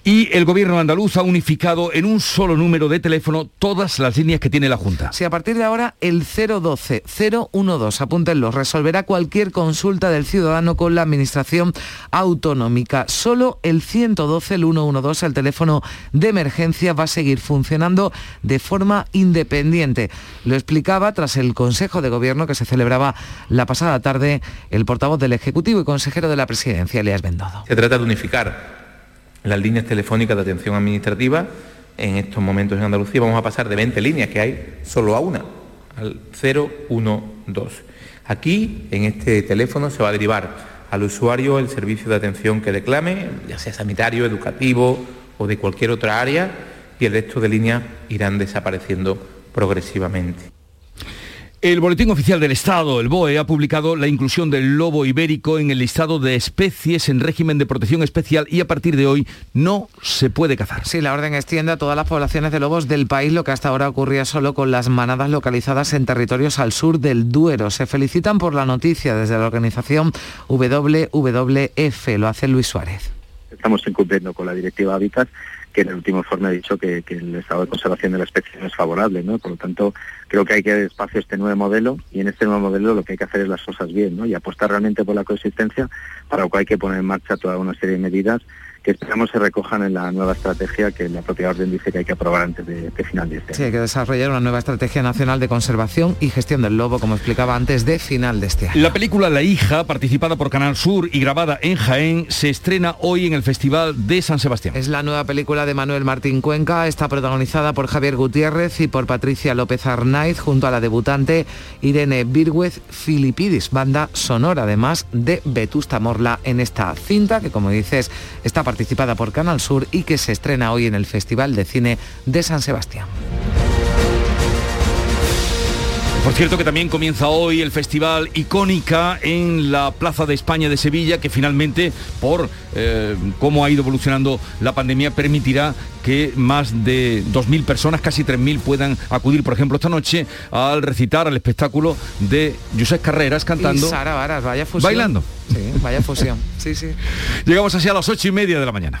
Y el gobierno andaluz ha unificado en un solo número de teléfono todas las líneas que tiene la Junta. Si a partir de ahora el 012 012, apúntenlo, resolverá cualquier consulta del ciudadano con la administración autonómica. Solo el 112, el 112, el teléfono de emergencia va a seguir funcionando de forma independiente. Lo explicaba tras el Consejo de Gobierno que se celebraba la pasada tarde el portavoz del Ejecutivo y consejero de la Presidencia, Elias Bendodo. Se trata de unificar las líneas telefónicas de atención administrativa. En estos momentos en Andalucía vamos a pasar de 20 líneas que hay solo a una, al 012. Aquí, en este teléfono, se va a derivar al usuario el servicio de atención que reclame, ya sea sanitario, educativo o de cualquier otra área, y el resto de líneas irán desapareciendo progresivamente. El Boletín Oficial del Estado, el BOE, ha publicado la inclusión del lobo ibérico en el listado de especies en régimen de protección especial y a partir de hoy no se puede cazar. Sí, la orden extiende a todas las poblaciones de lobos del país, lo que hasta ahora ocurría solo con las manadas localizadas en territorios al sur del Duero. Se felicitan por la noticia desde la organización WWF, lo hace Luis Suárez. Estamos incumpliendo con la directiva Hábitat que en el último informe ha dicho que, el estado de conservación de la especie no es favorable, ¿no? Por lo tanto, creo que hay que dar espacio a este nuevo modelo y en este nuevo modelo lo que hay que hacer es las cosas bien, ¿no? Y apostar realmente por la coexistencia, para lo cual hay que poner en marcha toda una serie de medidas que esperamos se recojan en la nueva estrategia que la propia orden dice que hay que aprobar antes de, final de este año. Sí, hay que desarrollar una nueva estrategia nacional de conservación y gestión del lobo, como explicaba antes, de final de este año. La película La hija, participada por Canal Sur y grabada en Jaén, se estrena hoy en el Festival de San Sebastián. Es la nueva película de Manuel Martín Cuenca, está protagonizada por Javier Gutiérrez y por Patricia López Arnaiz, junto a la debutante Irene Virgüez Filipidis, banda sonora además de Vetusta Morla en esta cinta, que como dices, está participada participada por Canal Sur y que se estrena hoy en el Festival de Cine de San Sebastián. Por cierto que también comienza hoy el festival Icónica en la Plaza de España de Sevilla, que finalmente, por eh, cómo ha ido evolucionando la pandemia, permitirá que más de 2.000 personas, casi 3.000, puedan acudir, por ejemplo, esta noche al recitar, al espectáculo de José Carreras cantando. Y Sara Varas, vaya fusión. Bailando. Sí, vaya fusión. Sí, sí. Llegamos así a las ocho y media de la mañana.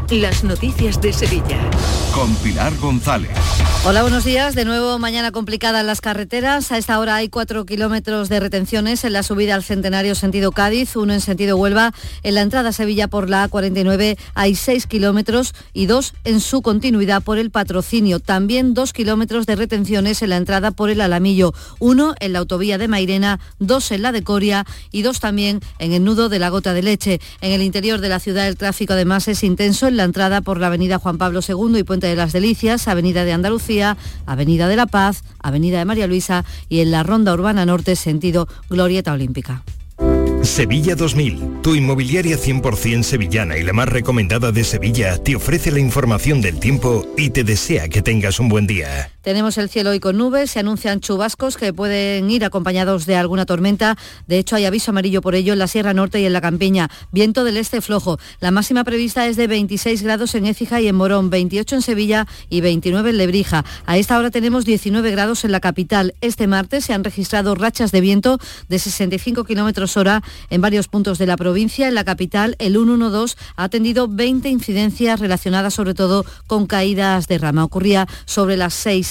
las noticias de Sevilla. Con Pilar González. Hola, buenos días. De nuevo, mañana complicada en las carreteras. A esta hora hay cuatro kilómetros de retenciones en la subida al Centenario sentido Cádiz, uno en sentido Huelva. En la entrada a Sevilla por la A49 hay seis kilómetros y dos en su continuidad por el patrocinio. También dos kilómetros de retenciones en la entrada por el Alamillo. Uno en la autovía de Mairena, dos en la de Coria y dos también en el nudo de la Gota de Leche. En el interior de la ciudad el tráfico además es intenso en entrada por la avenida Juan Pablo II y Puente de las Delicias, avenida de Andalucía Avenida de la Paz, Avenida de María Luisa y en la Ronda Urbana Norte sentido Glorieta Olímpica. Sevilla 2000, tu inmobiliaria 100% sevillana y la más recomendada de Sevilla, te ofrece la información del tiempo y te desea que tengas un buen día. Tenemos el cielo hoy con nubes, se anuncian chubascos que pueden ir acompañados de alguna tormenta. De hecho, hay aviso amarillo por ello en la Sierra Norte y en la Campiña. Viento del este flojo. La máxima prevista es de 26 grados en Écija y en Morón, 28 en Sevilla y 29 en Lebrija. A esta hora tenemos 19 grados en la capital. Este martes se han registrado rachas de viento de 65 kilómetros hora en varios puntos de la provincia. En la capital, el 112 ha atendido 20 incidencias relacionadas sobre todo con caídas de rama. Ocurría sobre las 6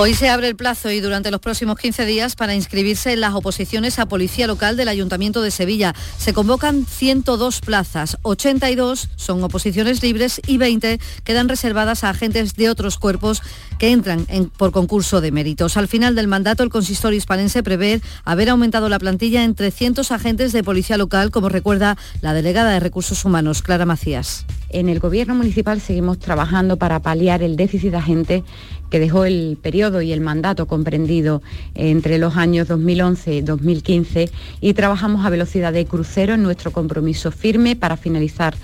Hoy se abre el plazo y durante los próximos 15 días para inscribirse en las oposiciones a Policía Local del Ayuntamiento de Sevilla. Se convocan 102 plazas, 82 son oposiciones libres y 20 quedan reservadas a agentes de otros cuerpos que entran por concurso de méritos. Al final del mandato, el consistorio hispanense prevé haber aumentado la plantilla en 300 agentes de Policía Local, como recuerda la delegada de Recursos Humanos, Clara Macías. En el Gobierno Municipal seguimos trabajando para paliar el déficit de agentes que dejó el periodo y el mandato comprendido entre los años 2011 y 2015 y trabajamos a velocidad de crucero en nuestro compromiso firme para finalizar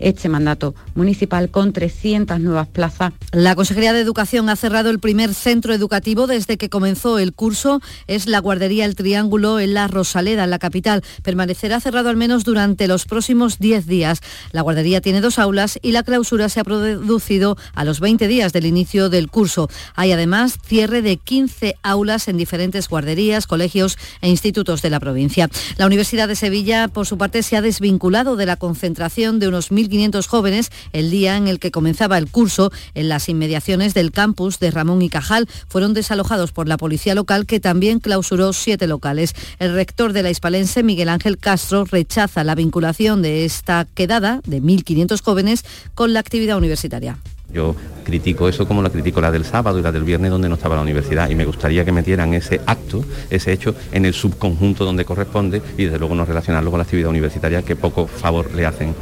este mandato municipal con 300 nuevas plazas. La Consejería de Educación ha cerrado el primer centro educativo desde que comenzó el curso. Es la guardería El Triángulo en la Rosaleda, en la capital. Permanecerá cerrado al menos durante los próximos 10 días. La guardería tiene dos aulas y la clausura se ha producido a los 20 días del inicio del curso. Hay además cierre de 15 aulas en diferentes guarderías, colegios e institutos de la provincia. La Universidad de Sevilla, por su parte, se ha desvinculado de la concentración de unos 1.000 500 jóvenes el día en el que comenzaba el curso en las inmediaciones del campus de Ramón y Cajal. Fueron desalojados por la policía local que también clausuró siete locales. El rector de la Hispalense, Miguel Ángel Castro, rechaza la vinculación de esta quedada de 1.500 jóvenes con la actividad universitaria. Yo critico eso como la critico la del sábado y la del viernes donde no estaba la universidad y me gustaría que metieran ese acto, ese hecho, en el subconjunto donde corresponde y desde luego no relacionarlo con la actividad universitaria que poco favor le hacen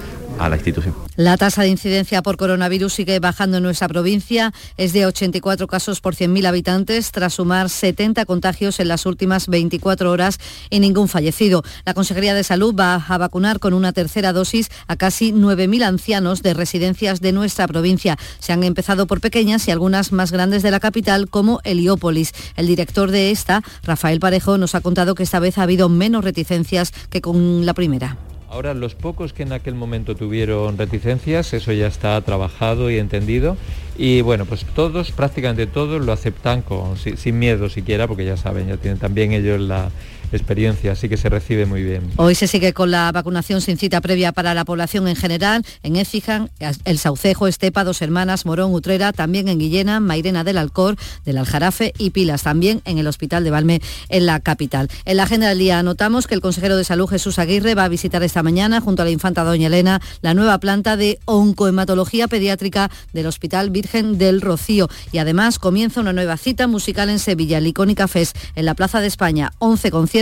La tasa de incidencia por coronavirus sigue bajando en nuestra provincia. Es de 84 casos por 100.000 habitantes, tras sumar 70 contagios en las últimas 24 horas y ningún fallecido. La Consejería de Salud va a vacunar con una tercera dosis a casi 9.000 ancianos de residencias de nuestra provincia. Se han empezado por pequeñas y algunas más grandes de la capital, como Heliópolis. El director de esta, Rafael Parejo, nos ha contado que esta vez ha habido menos reticencias que con la primera. Ahora, los pocos que en aquel momento tuvieron reticencias, eso ya está trabajado y entendido. Y bueno, pues todos, prácticamente todos, lo aceptan con, sin, miedo siquiera, porque ya saben, ya tienen también ellos la, experiencia, así que se recibe muy bien. Hoy se sigue con la vacunación sin cita previa para la población en general, en Écija, El Saucejo, Estepa, Dos Hermanas, Morón, Utrera, también en Guillena, Mairena del Alcor, del Aljarafe y Pilas, también en el Hospital de Valme, en la capital. En la agenda anotamos que el consejero de Salud, Jesús Aguirre, va a visitar esta mañana, junto a la infanta Doña Elena, la nueva planta de oncohematología pediátrica del Hospital Virgen del Rocío. Y además comienza una nueva cita musical en Sevilla, el Icónica Fest, en la Plaza de España, 11 conciertos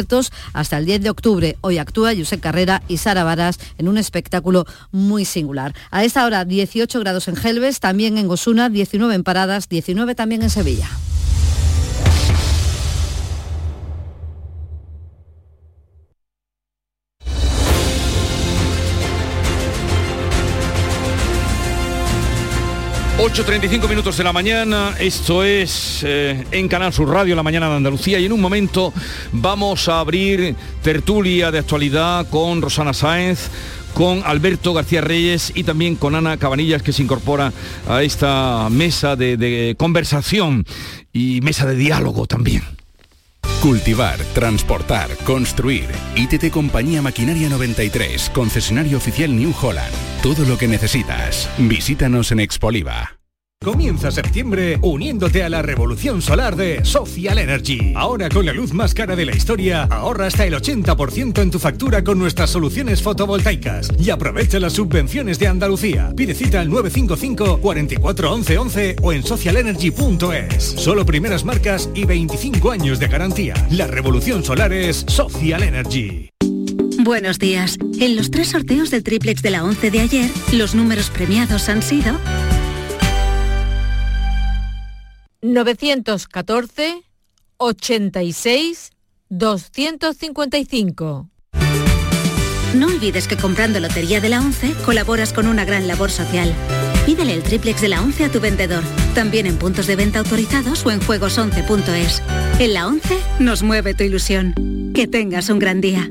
hasta el 10 de octubre. Hoy actúa Josep Carrera y Sara Varas en un espectáculo muy singular. A esta hora 18 grados en Gelbes, también en Gosuna, 19 en Paradas, 19 también en Sevilla. ...8.35 minutos de la mañana, esto es eh, en Canal Sur Radio, la mañana de Andalucía, y en un momento vamos a abrir tertulia de actualidad con Rosana Sáenz, con Alberto García Reyes y también con Ana Cabanillas que se incorpora a esta mesa de, de conversación y mesa de diálogo también. Cultivar, transportar, construir. ITT Compañía Maquinaria 93, concesionario oficial New Holland. Todo lo que necesitas. Visítanos en Expoliva. Comienza septiembre uniéndote a la revolución solar de Social Energy. Ahora con la luz más cara de la historia, ahorra hasta el 80% en tu factura con nuestras soluciones fotovoltaicas y aprovecha las subvenciones de Andalucía. Pide cita al 955 44 11 11 o en socialenergy.es. Solo primeras marcas y 25 años de garantía. La revolución solar es Social Energy. Buenos días. En los tres sorteos del triplex de la 11 de ayer, los números premiados han sido 914 86 255. No olvides que comprando Lotería de la 11 colaboras con una gran labor social. Pídele el triplex de la 11 a tu vendedor, también en puntos de venta autorizados o en juegos11.es. En la 11 nos mueve tu ilusión. Que tengas un gran día.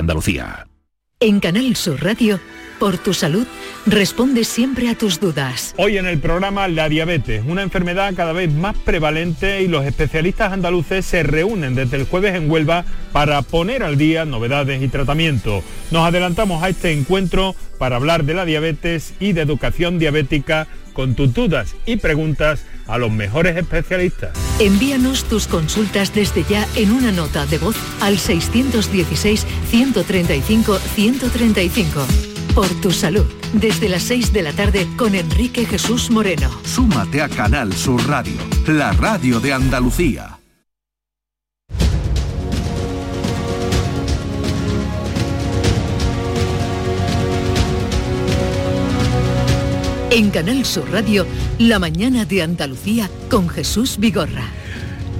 Andalucía. En Canal Sur Radio, por tu salud, responde siempre a tus dudas. Hoy en el programa La diabetes, una enfermedad cada vez más prevalente y los especialistas andaluces se reúnen desde el jueves en Huelva para poner al día novedades y tratamiento. Nos adelantamos a este encuentro para hablar de la diabetes y de educación diabética con tus dudas y preguntas a los mejores especialistas. Envíanos tus consultas desde ya en una nota de voz al 616-135-135. Por tu salud, desde las 6 de la tarde con Enrique Jesús Moreno. Súmate a Canal Sur Radio, la radio de Andalucía. En Canal Sur Radio, la mañana de Andalucía con Jesús Vigorra.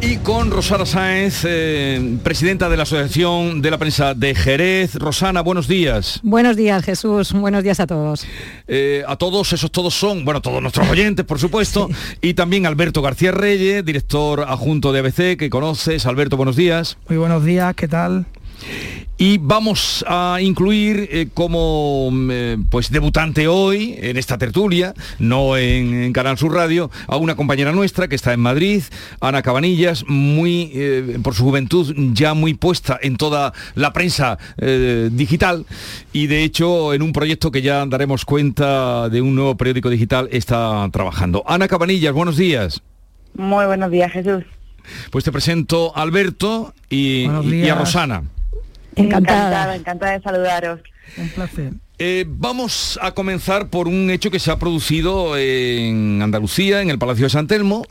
Y con Rosana Sáenz, eh, presidenta de la Asociación de la Prensa de Jerez. Rosana, buenos días. Buenos días, Jesús. Buenos días a todos. Eh, a todos, esos todos son, bueno, todos nuestros oyentes, por supuesto. Y también Alberto García Reyes, director adjunto de ABC, que conoces. Alberto, buenos días. Muy buenos días, ¿qué tal? Y vamos a incluir eh, como mm, pues debutante hoy en esta tertulia, no en, Canal Sur Radio, a una compañera nuestra que está en Madrid, Ana Cabanillas, muy por su juventud ya muy puesta en toda la prensa digital y de hecho en un proyecto que ya daremos cuenta de un nuevo periódico digital está trabajando. Ana Cabanillas, buenos días. Muy buenos días, Jesús. Pues te presento a Alberto y, a Rosana. Encantada. encantada, de saludaros. Un placer. Eh, vamos a comenzar por un hecho que se ha producido en Andalucía, en el Palacio de San Telmo,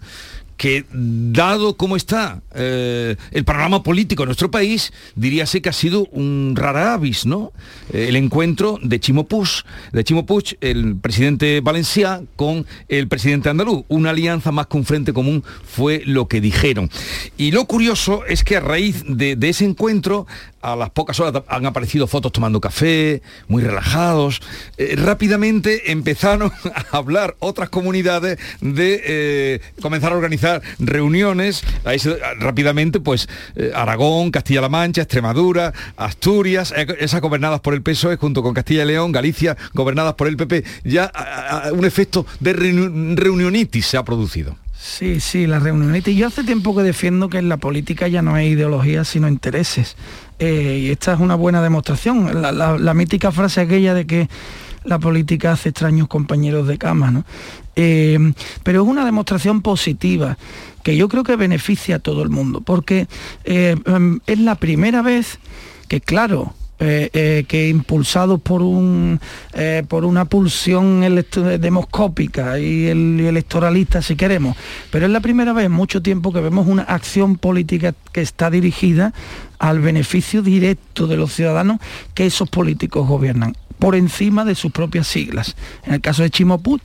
que dado cómo está eh, el panorama político en nuestro país, diríase que ha sido un rara avis, ¿no? Eh, el encuentro de Chimo Puig, de Chimo Puig, el presidente Valencia, con el presidente andaluz. Una alianza más que un frente común fue lo que dijeron. Y lo curioso es que a raíz de ese encuentro a las pocas horas han aparecido fotos tomando café, muy relajados. Eh, rápidamente empezaron a hablar otras comunidades de eh, comenzar a organizar reuniones. rápidamente, pues eh, Aragón, Castilla-La Mancha, Extremadura, Asturias, esas gobernadas por el PSOE junto con Castilla y León, Galicia, gobernadas por el PP. Ya un efecto de reunionitis se ha producido. Sí, sí, la reunionitis. Yo hace tiempo que defiendo que en la política ya no hay ideología, sino intereses. Eh, y esta es una buena demostración. La, mítica frase aquella de que la política hace extraños compañeros de cama, ¿no? Eh, pero es una demostración positiva que yo creo que beneficia a todo el mundo, porque eh, es la primera vez que, claro, eh, eh, que impulsados por, un, eh, por una pulsión demoscópica y, el, electoralista, si queremos. Pero es la primera vez en mucho tiempo que vemos una acción política que está dirigida al beneficio directo de los ciudadanos que esos políticos gobiernan, por encima de sus propias siglas. En el caso de Chimoput,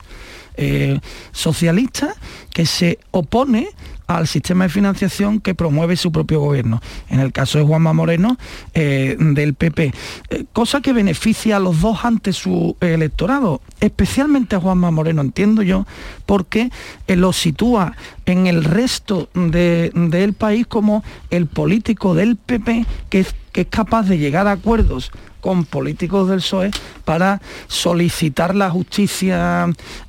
socialista, que se opone al sistema de financiación que promueve su propio gobierno. En el caso de Juanma Moreno, eh, del PP. Eh, cosa que beneficia a los dos ante su electorado, especialmente a Juanma Moreno, entiendo yo, porque eh, lo sitúa en el resto del país como el político del PP que que es capaz de llegar a acuerdos con políticos del PSOE para solicitar la justicia,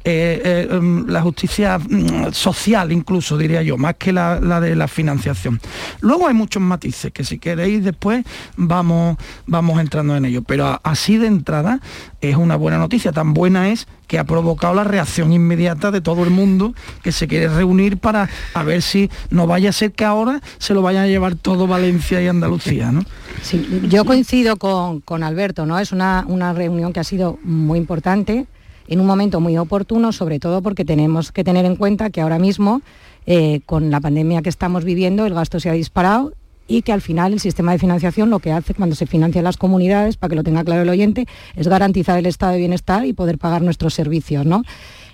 eh, eh, em, la justicia mm, social incluso, diría yo, más que la, de la financiación. Luego hay muchos matices que si queréis después vamos, vamos entrando en ello, pero así de entrada es una buena noticia, tan buena es que ha provocado la reacción inmediata de todo el mundo que se quiere reunir para a ver si no vaya a ser que ahora se lo vayan a llevar todo Valencia y Andalucía. ¿no? Sí, yo coincido con, con Alberto, ¿no? Es una, una reunión que ha sido muy importante, en un momento muy oportuno, sobre todo porque tenemos que tener en cuenta que ahora mismo, eh, con la pandemia que estamos viviendo, el gasto se ha disparado y que al final el sistema de financiación lo que hace cuando se financian las comunidades, para que lo tenga claro el oyente, es garantizar el estado de bienestar y poder pagar nuestros servicios. ¿no?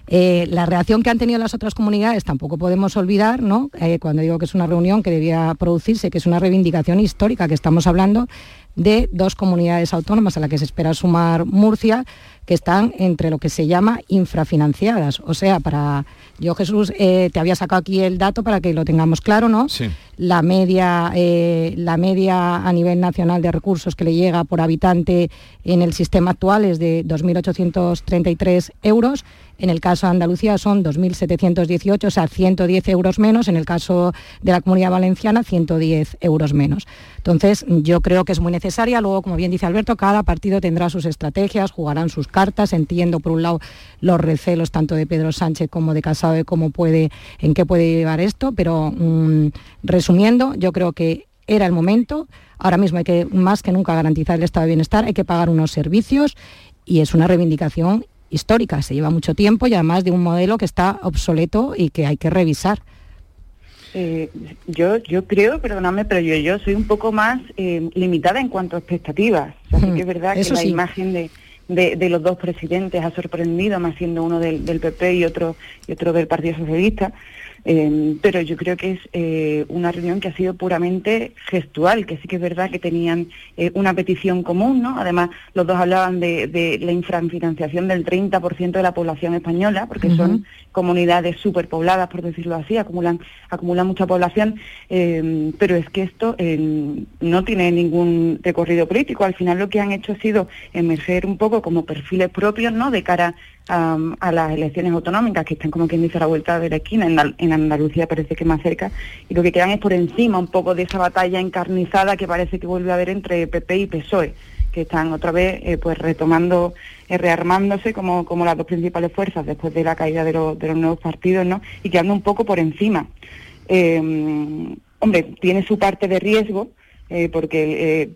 Eh, la reacción que han tenido las otras comunidades tampoco podemos olvidar, ¿no? Eh, cuando digo que es una reunión que debía producirse, que es una reivindicación histórica que estamos hablando de dos comunidades autónomas a las que se espera sumar Murcia, que están entre lo que se llama infrafinanciadas. O sea, para yo Jesús eh, te había sacado aquí el dato para que lo tengamos claro, ¿no? Sí. La media, la media a nivel nacional de recursos que le llega por habitante en el sistema actual es de 2.833 euros en el caso de Andalucía son 2.718, o sea, 110 euros menos. En el caso de la Comunidad Valenciana, 110 euros menos. Entonces, yo creo que es muy necesaria. Luego, como bien dice Alberto, cada partido tendrá sus estrategias, jugarán sus cartas. Entiendo, por un lado, los recelos tanto de Pedro Sánchez como de Casado de cómo puede, en qué puede llevar esto. Pero, mm, resumiendo, yo creo que era el momento. Ahora mismo hay que, más que nunca, garantizar el estado de bienestar. Hay que pagar unos servicios y es una reivindicación histórica, se lleva mucho tiempo y además de un modelo que está obsoleto y que hay que revisar. Eh, yo, yo creo, perdóname, pero yo, yo soy un poco más eh, limitada en cuanto a expectativas. que es verdad que la imagen de, de, los dos presidentes ha sorprendido, más siendo uno del, del PP y otro, y otro del Partido Socialista. Em, pero yo creo que es eh, una reunión que ha sido puramente gestual, que sí que es verdad que tenían eh, una petición común, ¿no? Además, los dos hablaban de, la infrafinanciación del 30% de la población española, porque son comunidades superpobladas, por decirlo así, acumulan, acumulan mucha población, em, pero es que esto em, no tiene ningún recorrido político. Al final lo que han hecho ha sido emerger un poco como perfiles propios, ¿no? De cara a, las elecciones autonómicas, que están como quien dice a la vuelta de la esquina, en, Andalucía parece que más cerca, y lo que quedan es por encima un poco de esa batalla encarnizada que parece que vuelve a haber entre PP y PSOE, que están otra vez eh, pues retomando, eh, rearmándose como, como las dos principales fuerzas después de la caída de, los nuevos partidos, ¿no? Y quedando un poco por encima. Em, hombre, tiene su parte de riesgo, eh, porque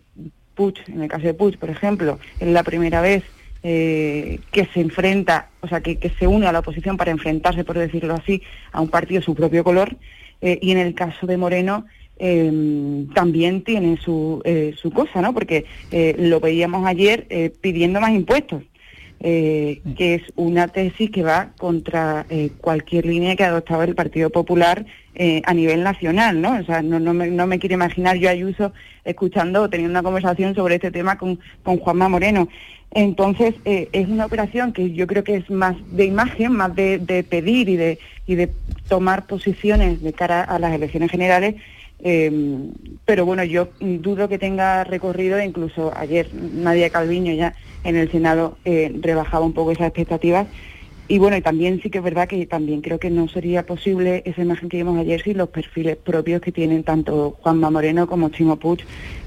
Puig, en el caso de Puig, por ejemplo, es la primera vez eh, que se enfrenta, o sea, que, se une a la oposición para enfrentarse, por decirlo así, a un partido de su propio color, eh, y en el caso de Moreno eh, también tiene su, su cosa, ¿no? Porque lo veíamos ayer pidiendo más impuestos. que es una tesis que va contra cualquier línea que ha adoptado el Partido Popular a nivel nacional, ¿no? O sea, no, me, quiero imaginar yo Ayuso escuchando o teniendo una conversación sobre este tema con, con Juanma Moreno. Entonces, eh, es una operación que yo creo que es más de imagen, más de, pedir y de, y de tomar posiciones de cara a las elecciones generales, eh, pero bueno, yo dudo que tenga recorrido, incluso ayer Nadia Calviño ya en el Senado eh, rebajaba un poco esas expectativas. Y bueno, y también sí que es verdad que también creo que no sería posible esa imagen que vimos ayer sin los perfiles propios que tienen tanto Juanma Moreno como Chimo Puig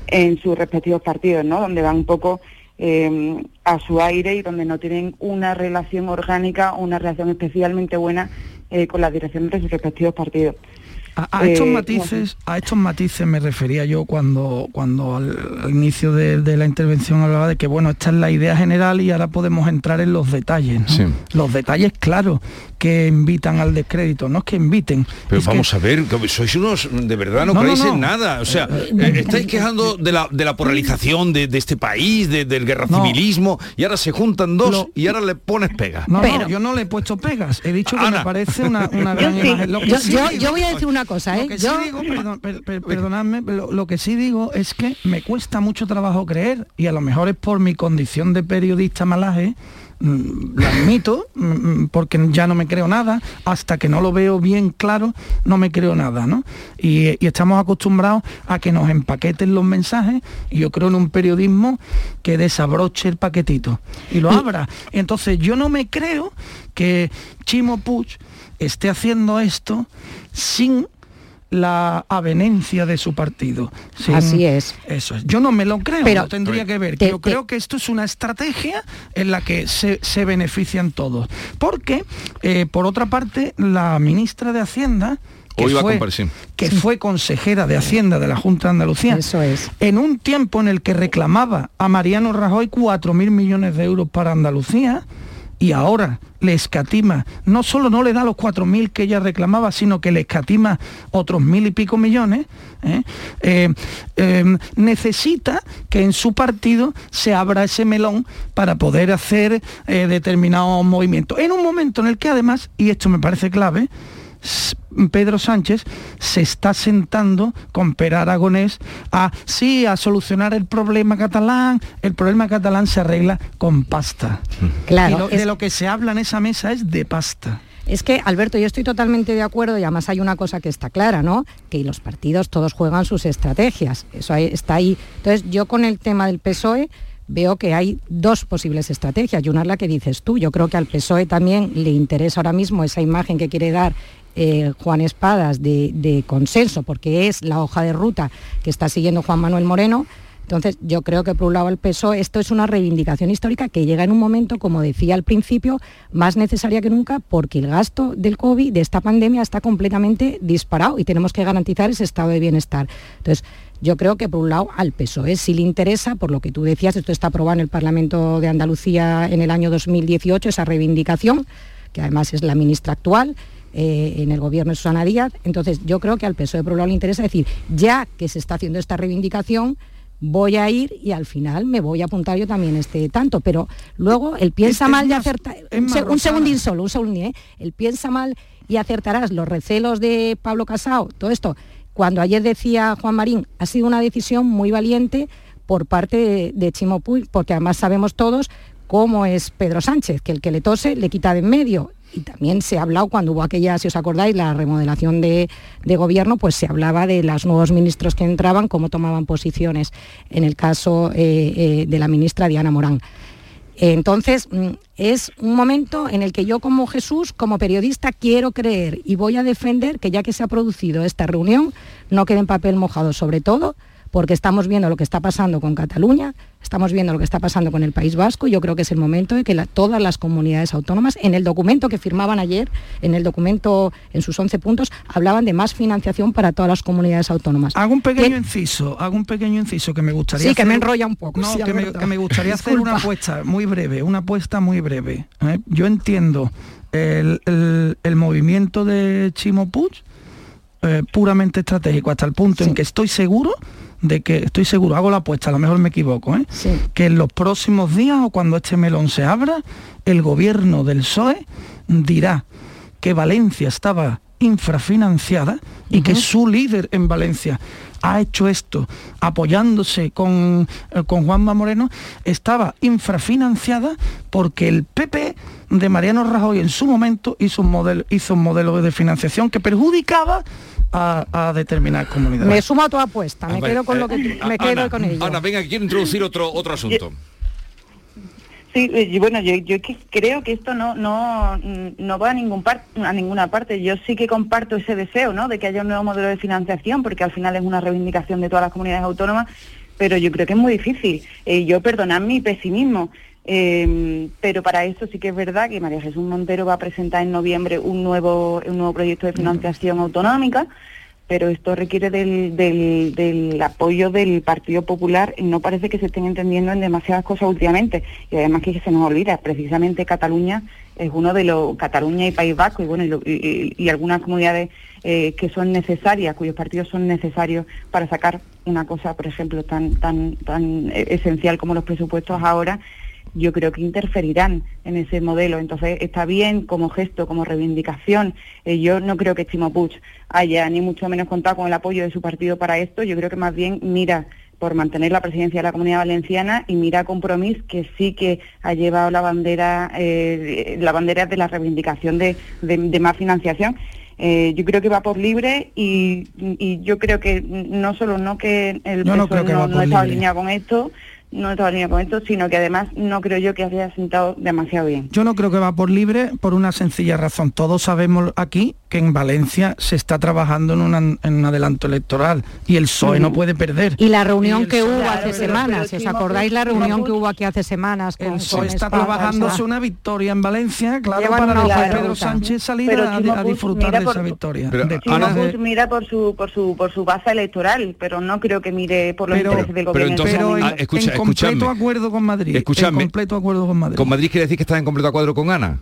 en sus respectivos partidos, ¿no? Donde van un poco eh, a su aire y donde no tienen una relación orgánica una relación especialmente buena eh, con la dirección de sus respectivos partidos. A, estos eh, matices, a estos matices me refería yo cuando, cuando al, inicio de, la intervención hablaba de que bueno, esta es la idea general y ahora podemos entrar en los detalles. Los detalles, claro, que invitan al descrédito, no es que inviten. Pero vamos a ver, sois unos, de verdad no, creéis en nada. O sea, eh, eh, estáis quejando de la, de la polarización de, este país, del guerra civilismo, y ahora se juntan dos y ahora le pones pegas. No, yo no le he puesto pegas, he dicho que me parece una, gran imagen. yo voy a decir una cosa, ¿eh? Lo que sí digo, perdonadme, lo, que sí digo es que me cuesta mucho trabajo creer, y a lo mejor es por mi condición de periodista malaje, lo admito, mm, mm, porque ya no me creo nada, hasta que no lo veo bien claro, no me creo nada, ¿no? Y, estamos acostumbrados a que nos empaqueten los mensajes, y yo creo en un periodismo que desabroche el paquetito y lo abra. Entonces yo no me creo que Chimo Puig esté haciendo esto sin la avenencia de su partido. Así es. Eso es. Yo no me lo creo, pero tendría que ver. Yo creo que esto es una estrategia en la que se, benefician todos. Porque, eh, por otra parte, la ministra de Hacienda, que, fue, que fue consejera de Hacienda de la Junta de Andalucía, Eso es. en un tiempo en el que reclamaba a Mariano Rajoy 4.000 millones de euros para Andalucía, y ahora le escatima, no solo no le da los 4.000 que ella reclamaba, sino que le escatima otros mil y pico millones, ¿eh? Eh, eh, necesita que en su partido se abra ese melón para poder hacer determinados movimientos. En un momento en el que además, y esto me parece clave, Pedro Sánchez se está sentando con Per Aragonés a sí a solucionar el problema catalán. El problema catalán se arregla con pasta. Claro, de lo que se habla en esa mesa es de pasta. Es que, Alberto, yo estoy totalmente de acuerdo y además hay una cosa que está clara, ¿no? Que los partidos todos juegan sus estrategias. Eso está ahí. Entonces, yo con el tema del PSOE veo que hay dos posibles estrategias y una es la que dices tú. Yo creo que al PSOE también le interesa ahora mismo esa imagen que quiere dar eh, Juan Espadas de, consenso, porque es la hoja de ruta que está siguiendo Juan Manuel Moreno. Entonces, yo creo que por un lado el PSOE, esto es una reivindicación histórica que llega en un momento, como decía al principio, más necesaria que nunca, porque el gasto del COVID, de esta pandemia, está completamente disparado y tenemos que garantizar ese estado de bienestar. Entonces, yo creo que por un lado al PSOE sí le interesa, por lo que tú decías, esto está aprobado en el Parlamento de Andalucía en el año 2018, esa reivindicación, que además es la ministra actual, eh, en el gobierno de Susana Díaz. Entonces yo creo que al PSOE un lado le interesa decir, ya que se está haciendo esta reivindicación, voy a ir y al final me voy a apuntar yo también este tanto. Pero luego él piensa mal de acertar. Un, segundín solo, un segundín, ¿eh? Él piensa mal y acertarás los recelos de Pablo Casao, todo esto. Cuando ayer decía Juan Marín, ha sido una decisión muy valiente por parte de, de Chimo Puig, porque además sabemos todos cómo es Pedro Sánchez, que el que le tose le quita de en medio y también se ha hablado cuando hubo aquella, si os acordáis, la remodelación de, gobierno, pues se hablaba de los nuevos ministros que entraban, cómo tomaban posiciones, en el caso eh, eh, de la ministra Diana Morán. Entonces, mm, es un momento en el que yo como Jesús, como periodista, quiero creer y voy a defender que ya que se ha producido esta reunión, no quede en papel mojado, sobre todo porque estamos viendo lo que está pasando con Cataluña, estamos viendo lo que está pasando con el País Vasco y yo creo que es el momento de que todas las comunidades autónomas, en el documento que firmaban ayer, en el documento, en sus 11 puntos, hablaban de más financiación para todas las comunidades autónomas. Hago un pequeño inciso, hago un pequeño inciso que me gustaría Sí, que me enrolla un poco. No, que, me, gustaría hacer una apuesta muy breve, una apuesta muy breve. ¿eh? Yo entiendo el, movimiento de Chimo Puig eh, puramente estratégico, hasta el punto en que estoy seguro de que, estoy seguro, hago la apuesta, a lo mejor me equivoco, ¿eh? que en los próximos días o cuando este melón se abra, el gobierno del PSOE dirá que Valencia estaba infrafinanciada y que su líder en Valencia ha hecho esto apoyándose con, eh, con Juanma Moreno, estaba infrafinanciada porque el PP de Mariano Rajoy en su momento hizo un modelo, hizo un modelo de financiación que perjudicaba a, determinar comunidades. Me sumo a tu apuesta, me quedo con lo que eh, me quedo con ello. Ana, venga, quiero introducir otro otro asunto. Sí, eh, bueno, yo, yo creo que esto no, no, no va a, ningún a ninguna parte. Yo sí que comparto ese deseo, ¿no? De que haya un nuevo modelo de financiación, porque al final es una reivindicación de todas las comunidades autónomas, pero yo creo que es muy difícil. Eh, yo perdonad mi pesimismo, eh, pero para eso sí que es verdad que María Jesús Montero va a presentar en noviembre un nuevo, un nuevo proyecto de financiación autonómica, pero esto requiere del, del, apoyo del Partido Popular y no parece que se estén entendiendo en demasiadas cosas últimamente. Y además que se nos olvida, precisamente Cataluña es uno de los, Cataluña y País Vasco y bueno, y, algunas comunidades eh, que son necesarias, cuyos partidos son necesarios para sacar una cosa, por ejemplo, tan, tan, tan eh, esencial como los presupuestos ahora, yo creo que interferirán en ese modelo. Entonces está bien como gesto, como reivindicación. Eh, yo no creo que Chimo Puig haya ni mucho menos contado con el apoyo de su partido para esto. Yo creo que más bien mira por mantener la presidencia de la Comunidad Valenciana y mira Compromís que sí que ha llevado la bandera, eh, la bandera de la reivindicación de, más financiación. Eh, yo creo que va por libre y, yo creo que no solo no que el no, no, está alineado con esto, no estaba línea con esto, sino que además no creo yo que haya sentado demasiado bien. Yo no creo que va por libre por una sencilla razón. Todos sabemos aquí que en Valencia se está trabajando en, un adelanto electoral y el PSOE no puede perder. Y la reunión que hubo hace semanas, si os acordáis la reunión que hubo aquí hace semanas. el PSOE está trabajándose una victoria en Valencia, claro, para Pedro Sánchez salir a, disfrutar de esa victoria. mira por su, por, su, por su base electoral, pero no creo que mire por los intereses del gobierno. Pero, completo acuerdo con Madrid. Escuchadme. En completo acuerdo con Madrid. ¿Con Madrid quiere decir que está en completo acuerdo con Ana?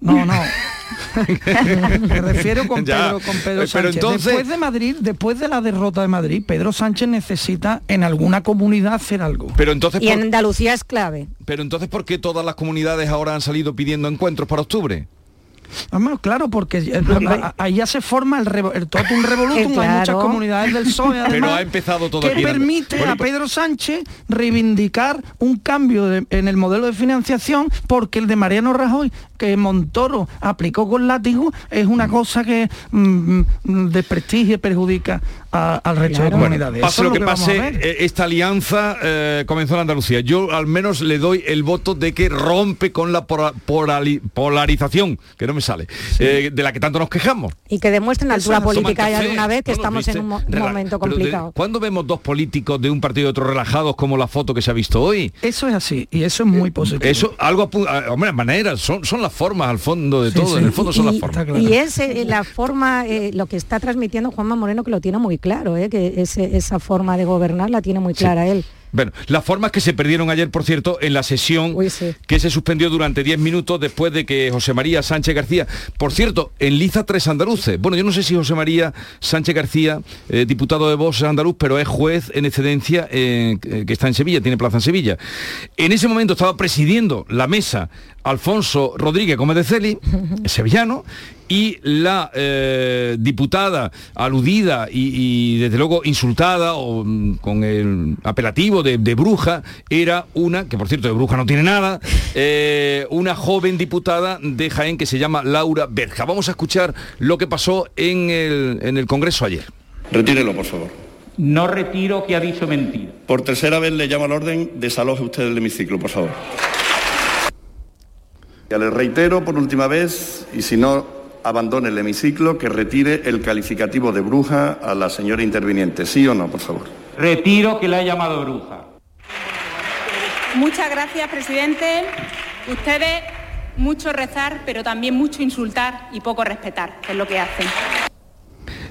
No, no. Me refiero con Pedro, con Pedro Sánchez. Después de Madrid, después de la derrota de Madrid, Pedro Sánchez necesita en alguna comunidad hacer algo. Pero entonces y en Andalucía es clave. Pero entonces, ¿por qué todas las comunidades ahora han salido pidiendo encuentros para octubre? Claro, porque eh, ahí ya se forma el, el totum revolutum, hay muchas comunidades del PSOE Pero ha empezado todo que permite a Pedro Sánchez reivindicar un cambio en el modelo de financiación porque el de Mariano Rajoy que Montoro aplicó con látigo es una cosa que mm, mm, desprestigia y perjudica al resto de comunidades. pase lo que, pase, eh, esta alianza eh, comenzó en Andalucía. Yo al menos le doy el voto de que rompe con la polarización, que no me sale, eh, de la que tanto nos quejamos. Y que demuestren altura política ya de una vez que estamos en un momento complicado. ¿Cuándo vemos dos políticos de un partido y otro relajados como la foto que se ha visto hoy? Eso es así y eso es muy positivo. Eso, algo, hombre, maneras, son, son las formas al fondo de todo, en el fondo son las formas. Y es eh, la forma, eh, lo que está transmitiendo Juanma Moreno, que lo tiene muy claro, eh, que esa forma de gobernar la tiene muy clara él. Bueno, las formas que se perdieron ayer, por cierto, en la sesión que se suspendió durante 10 minutos después de que José María Sánchez García, por cierto, enliza tres andaluces. Bueno, yo no sé si José María Sánchez García, eh, diputado de Vox andaluz, pero es juez en excedencia eh, que está en Sevilla, tiene plaza en Sevilla. En ese momento estaba presidiendo la mesa Alfonso Rodríguez Gómez de Celi, sevillano, y la eh, diputada aludida y, desde luego insultada o mm, con el apelativo de, bruja era una, que por cierto de bruja no tiene nada, eh, una joven diputada de Jaén que se llama Laura Berja. Vamos a escuchar lo que pasó en el, en el Congreso ayer. Retírelo, por favor. No retiro que ha dicho mentira. Por tercera vez le llamo al orden, desaloje usted el hemiciclo, por favor. Ya le reitero por última vez, y si no abandone el hemiciclo, que retire el calificativo de bruja a la señora interviniente. ¿Sí o no, por favor? Retiro que le ha llamado bruja. Muchas gracias, presidente. Ustedes mucho rezar, pero también mucho insultar y poco respetar, que es lo que hacen.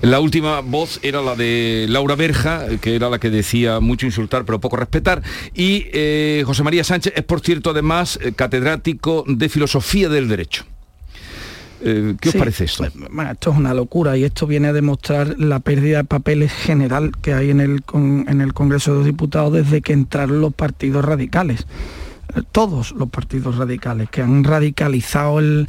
La última voz era la de Laura Berja, que era la que decía mucho insultar pero poco respetar. Y eh, José María Sánchez es, por cierto, además eh, catedrático de Filosofía del Derecho. Eh, ¿Qué os parece esto? Bueno, esto es una locura y esto viene a demostrar la pérdida de papeles general que hay en el, en el Congreso de los Diputados desde que entraron los partidos radicales eh, todos los partidos radicales, que han radicalizado el,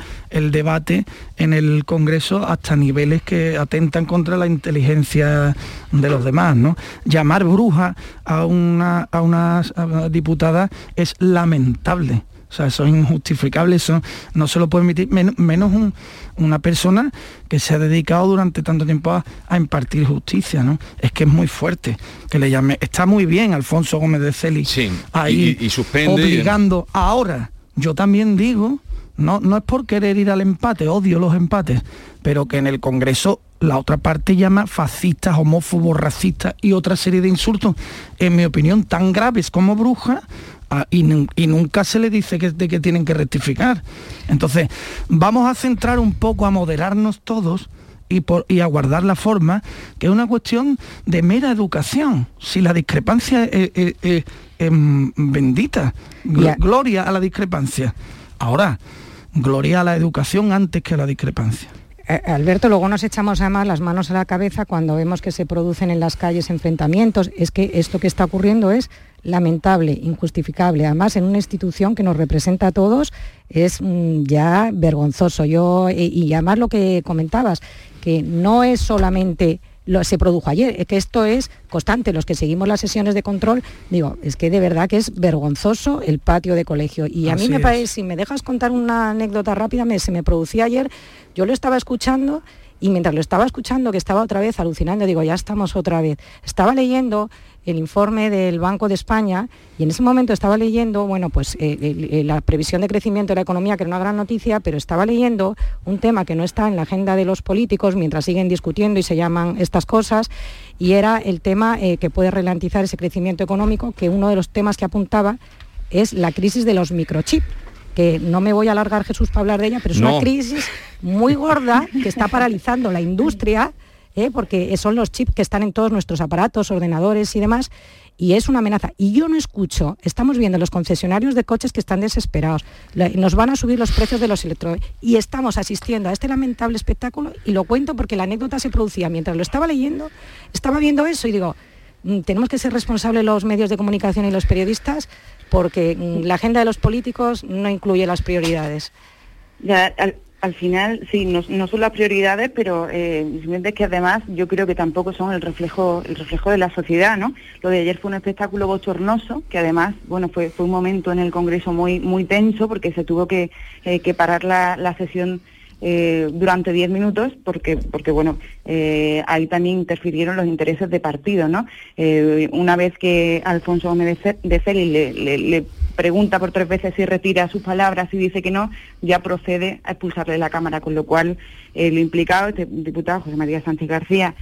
debate en el Congreso hasta niveles que atentan contra la inteligencia de los demás. ¿no? Llamar bruja a una, a una diputada es lamentable. O sea, eso es injustificable, eso no se lo puede emitir, menos, una persona que se ha dedicado durante tanto tiempo a, impartir justicia, ¿no? Es que es muy fuerte que le llame. Está muy bien Alfonso Gómez de Celi ahí y, suspende obligando. Ahora, yo también digo, no, no es por querer ir al empate, odio los empates, pero que en el Congreso la otra parte llama fascistas, homófobos, racistas y otra serie de insultos, en mi opinión, tan graves como bruja, Ah, y, nunca se le dice que, de que tienen que rectificar. Entonces, vamos a centrar un poco a moderarnos todos y, por, y a guardar la forma, que es una cuestión de mera educación. Si la discrepancia es, bendita, gloria a la discrepancia. Ahora, gloria a la educación antes que a la discrepancia. Eh, Alberto, luego nos echamos además las manos a la cabeza cuando vemos que se producen en las calles enfrentamientos. Es que esto que está ocurriendo es lamentable, injustificable. Además, en una institución que nos representa a todos es mm, ya vergonzoso. Yo, y, y además lo que comentabas, que no es solamente lo, se produjo ayer, es que esto es constante, los que seguimos las sesiones de control, digo, es que de verdad que es vergonzoso el patio de colegio. Y a mí me parece, si me dejas contar una anécdota rápida, me, se me producía ayer, yo lo estaba escuchando y mientras lo estaba escuchando, que estaba otra vez alucinando, digo, ya estamos otra vez, estaba leyendo el informe del Banco de España y en ese momento estaba leyendo, bueno, pues eh, la previsión de crecimiento de la economía, que era una gran noticia, pero estaba leyendo un tema que no está en la agenda de los políticos mientras siguen discutiendo y se llaman estas cosas, y era el tema eh, que puede ralentizar ese crecimiento económico, que uno de los temas que apuntaba es la crisis de los microchips que no me voy a alargar Jesús para hablar de ella, pero es una crisis muy gorda que está paralizando la industria ¿eh? porque son los chips que están en todos nuestros aparatos, ordenadores y demás, y es una amenaza. Y yo no escucho, estamos viendo los concesionarios de coches que están desesperados, nos van a subir los precios de los electrónicos, y estamos asistiendo a este lamentable espectáculo, y lo cuento porque la anécdota se producía mientras lo estaba leyendo, estaba viendo eso y digo, mm, tenemos que ser responsables los medios de comunicación y los periodistas porque mm, la agenda de los políticos no incluye las prioridades. Al final, sí, no, son las prioridades, pero eh, simplemente es que además yo creo que tampoco son el reflejo, el reflejo de la sociedad, ¿no? Lo de ayer fue un espectáculo bochornoso, que además, bueno, fue, fue un momento en el Congreso muy, muy tenso porque se tuvo que, eh, que parar la, la sesión eh, durante 10 minutos porque, porque bueno, eh, ahí también interfirieron los intereses de partido, ¿no? Eh, una vez que Alfonso Gómez de Félix le, pregunta por tres veces si retira sus palabras y dice que no, ya procede a expulsarle de la Cámara, con lo cual el implicado, este diputado José María Sánchez García,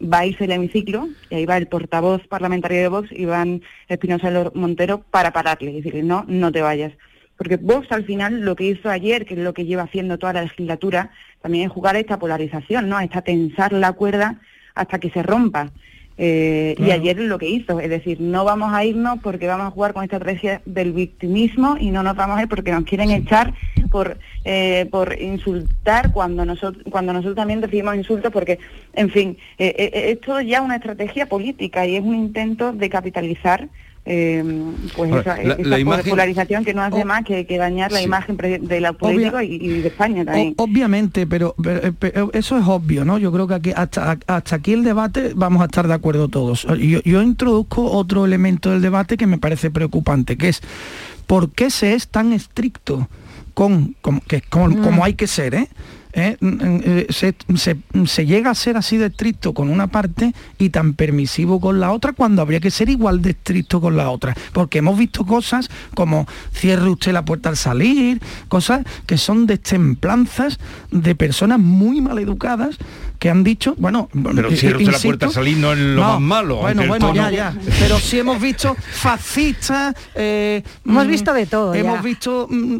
va a irse el hemiciclo y ahí va el portavoz parlamentario de Vox, Iván Espinosa Montero, para pararle y decirle, no, no te vayas. Porque Vox al final lo que hizo ayer, que es lo que lleva haciendo toda la legislatura, también es jugar a esta polarización, ¿no? A esta tensar la cuerda hasta que se rompa. Eh, Y ayer es lo que hizo, es decir, no vamos a irnos porque vamos a jugar con esta estrategia del victimismo y no nos vamos a ir porque nos quieren echar por eh, por insultar cuando nosotros cuando nosotros también recibimos insultos porque, en fin, eh, eh, es todo ya una estrategia política y es un intento de capitalizar eh, pues Ahora, esa, la- esa la imagen- polarización que no hace más que, que dañar la Sí. imagen de la política y, y de España también. O- obviamente, pero, pero- pero eso es obvio, ¿no? Yo creo que aquí, hasta, hasta aquí el debate vamos a estar de acuerdo todos. Yo, yo introduzco otro elemento del debate que me parece preocupante, que es ¿por qué se es tan estricto con, como, que, como, Mm. como hay que ser, ¿eh? ¿Eh? Mm, eh, Se, se- se llega a ser así de estricto con una parte y tan permisivo con la otra cuando habría que ser igual de estricto con la otra. Porque hemos visto cosas como cierre usted la puerta al salir, cosas que son destemplanzas de personas muy mal educadas que han dicho, bueno, Pero eh, cierre usted la puerta al salir no es lo más malo, Bueno, bueno, ya, tono- ya. Pero sí hemos visto fascistas. eh, Hemos mm, visto de todo, Hemos ya. visto. mm,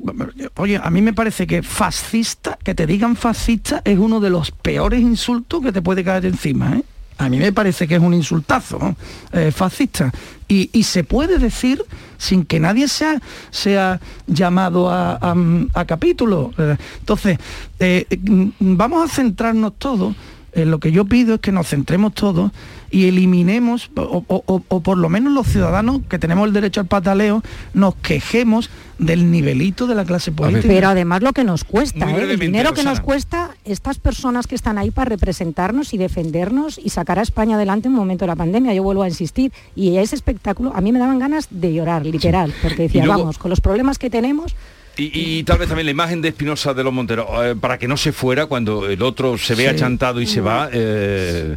Oye, a mí me parece que fascista, que te digan fascista, es uno de los peores insultos que te puede caer encima, ¿eh? A mí me parece que es un insultazo. Eh, fascista. Y, se puede decir sin que nadie sea, sea llamado a, a- capítulo. Eh, Entonces, eh, mm, vamos a centrarnos todos. lo que yo pido es que nos centremos todos y eliminemos, o, o- o- o por lo menos los ciudadanos que tenemos el derecho al pataleo, nos quejemos del nivelito de la clase política. Pero además lo que nos cuesta, ¿eh? el dinero que nos cuesta estas personas que están ahí para representarnos y defendernos y sacar a España adelante en un momento de la pandemia. Yo vuelvo a insistir. Y ese espectáculo, a mí me daban ganas de llorar, literal, porque decía, luego- vamos, con los problemas que tenemos, Y, y tal vez también la imagen de Espinosa de los Monteros, eh, para que no se fuera cuando el otro se ve Sí. achantado y se va, eh, eh, eh,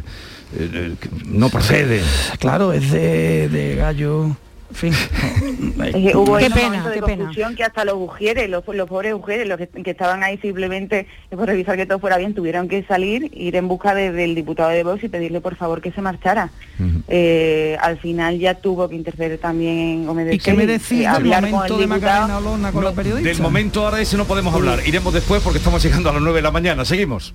no procede. Claro, es de, de gallo. En fin. Es que hubo Qué ese pena, momento de qué pena. confusión que hasta los ujieres, los, los pobres ujieres, los que, que estaban ahí simplemente por revisar que todo fuera bien, tuvieron que salir, ir en busca de- del diputado de Vox y pedirle por favor que se marchara. Eh, al final ya tuvo que interceder también Gómez ¿Y qué me decís eh, del momento de. Macarena Olona con No, la periodista? del momento ahora ese no podemos hablar. Iremos después porque estamos llegando a las 9 de la mañana. Seguimos.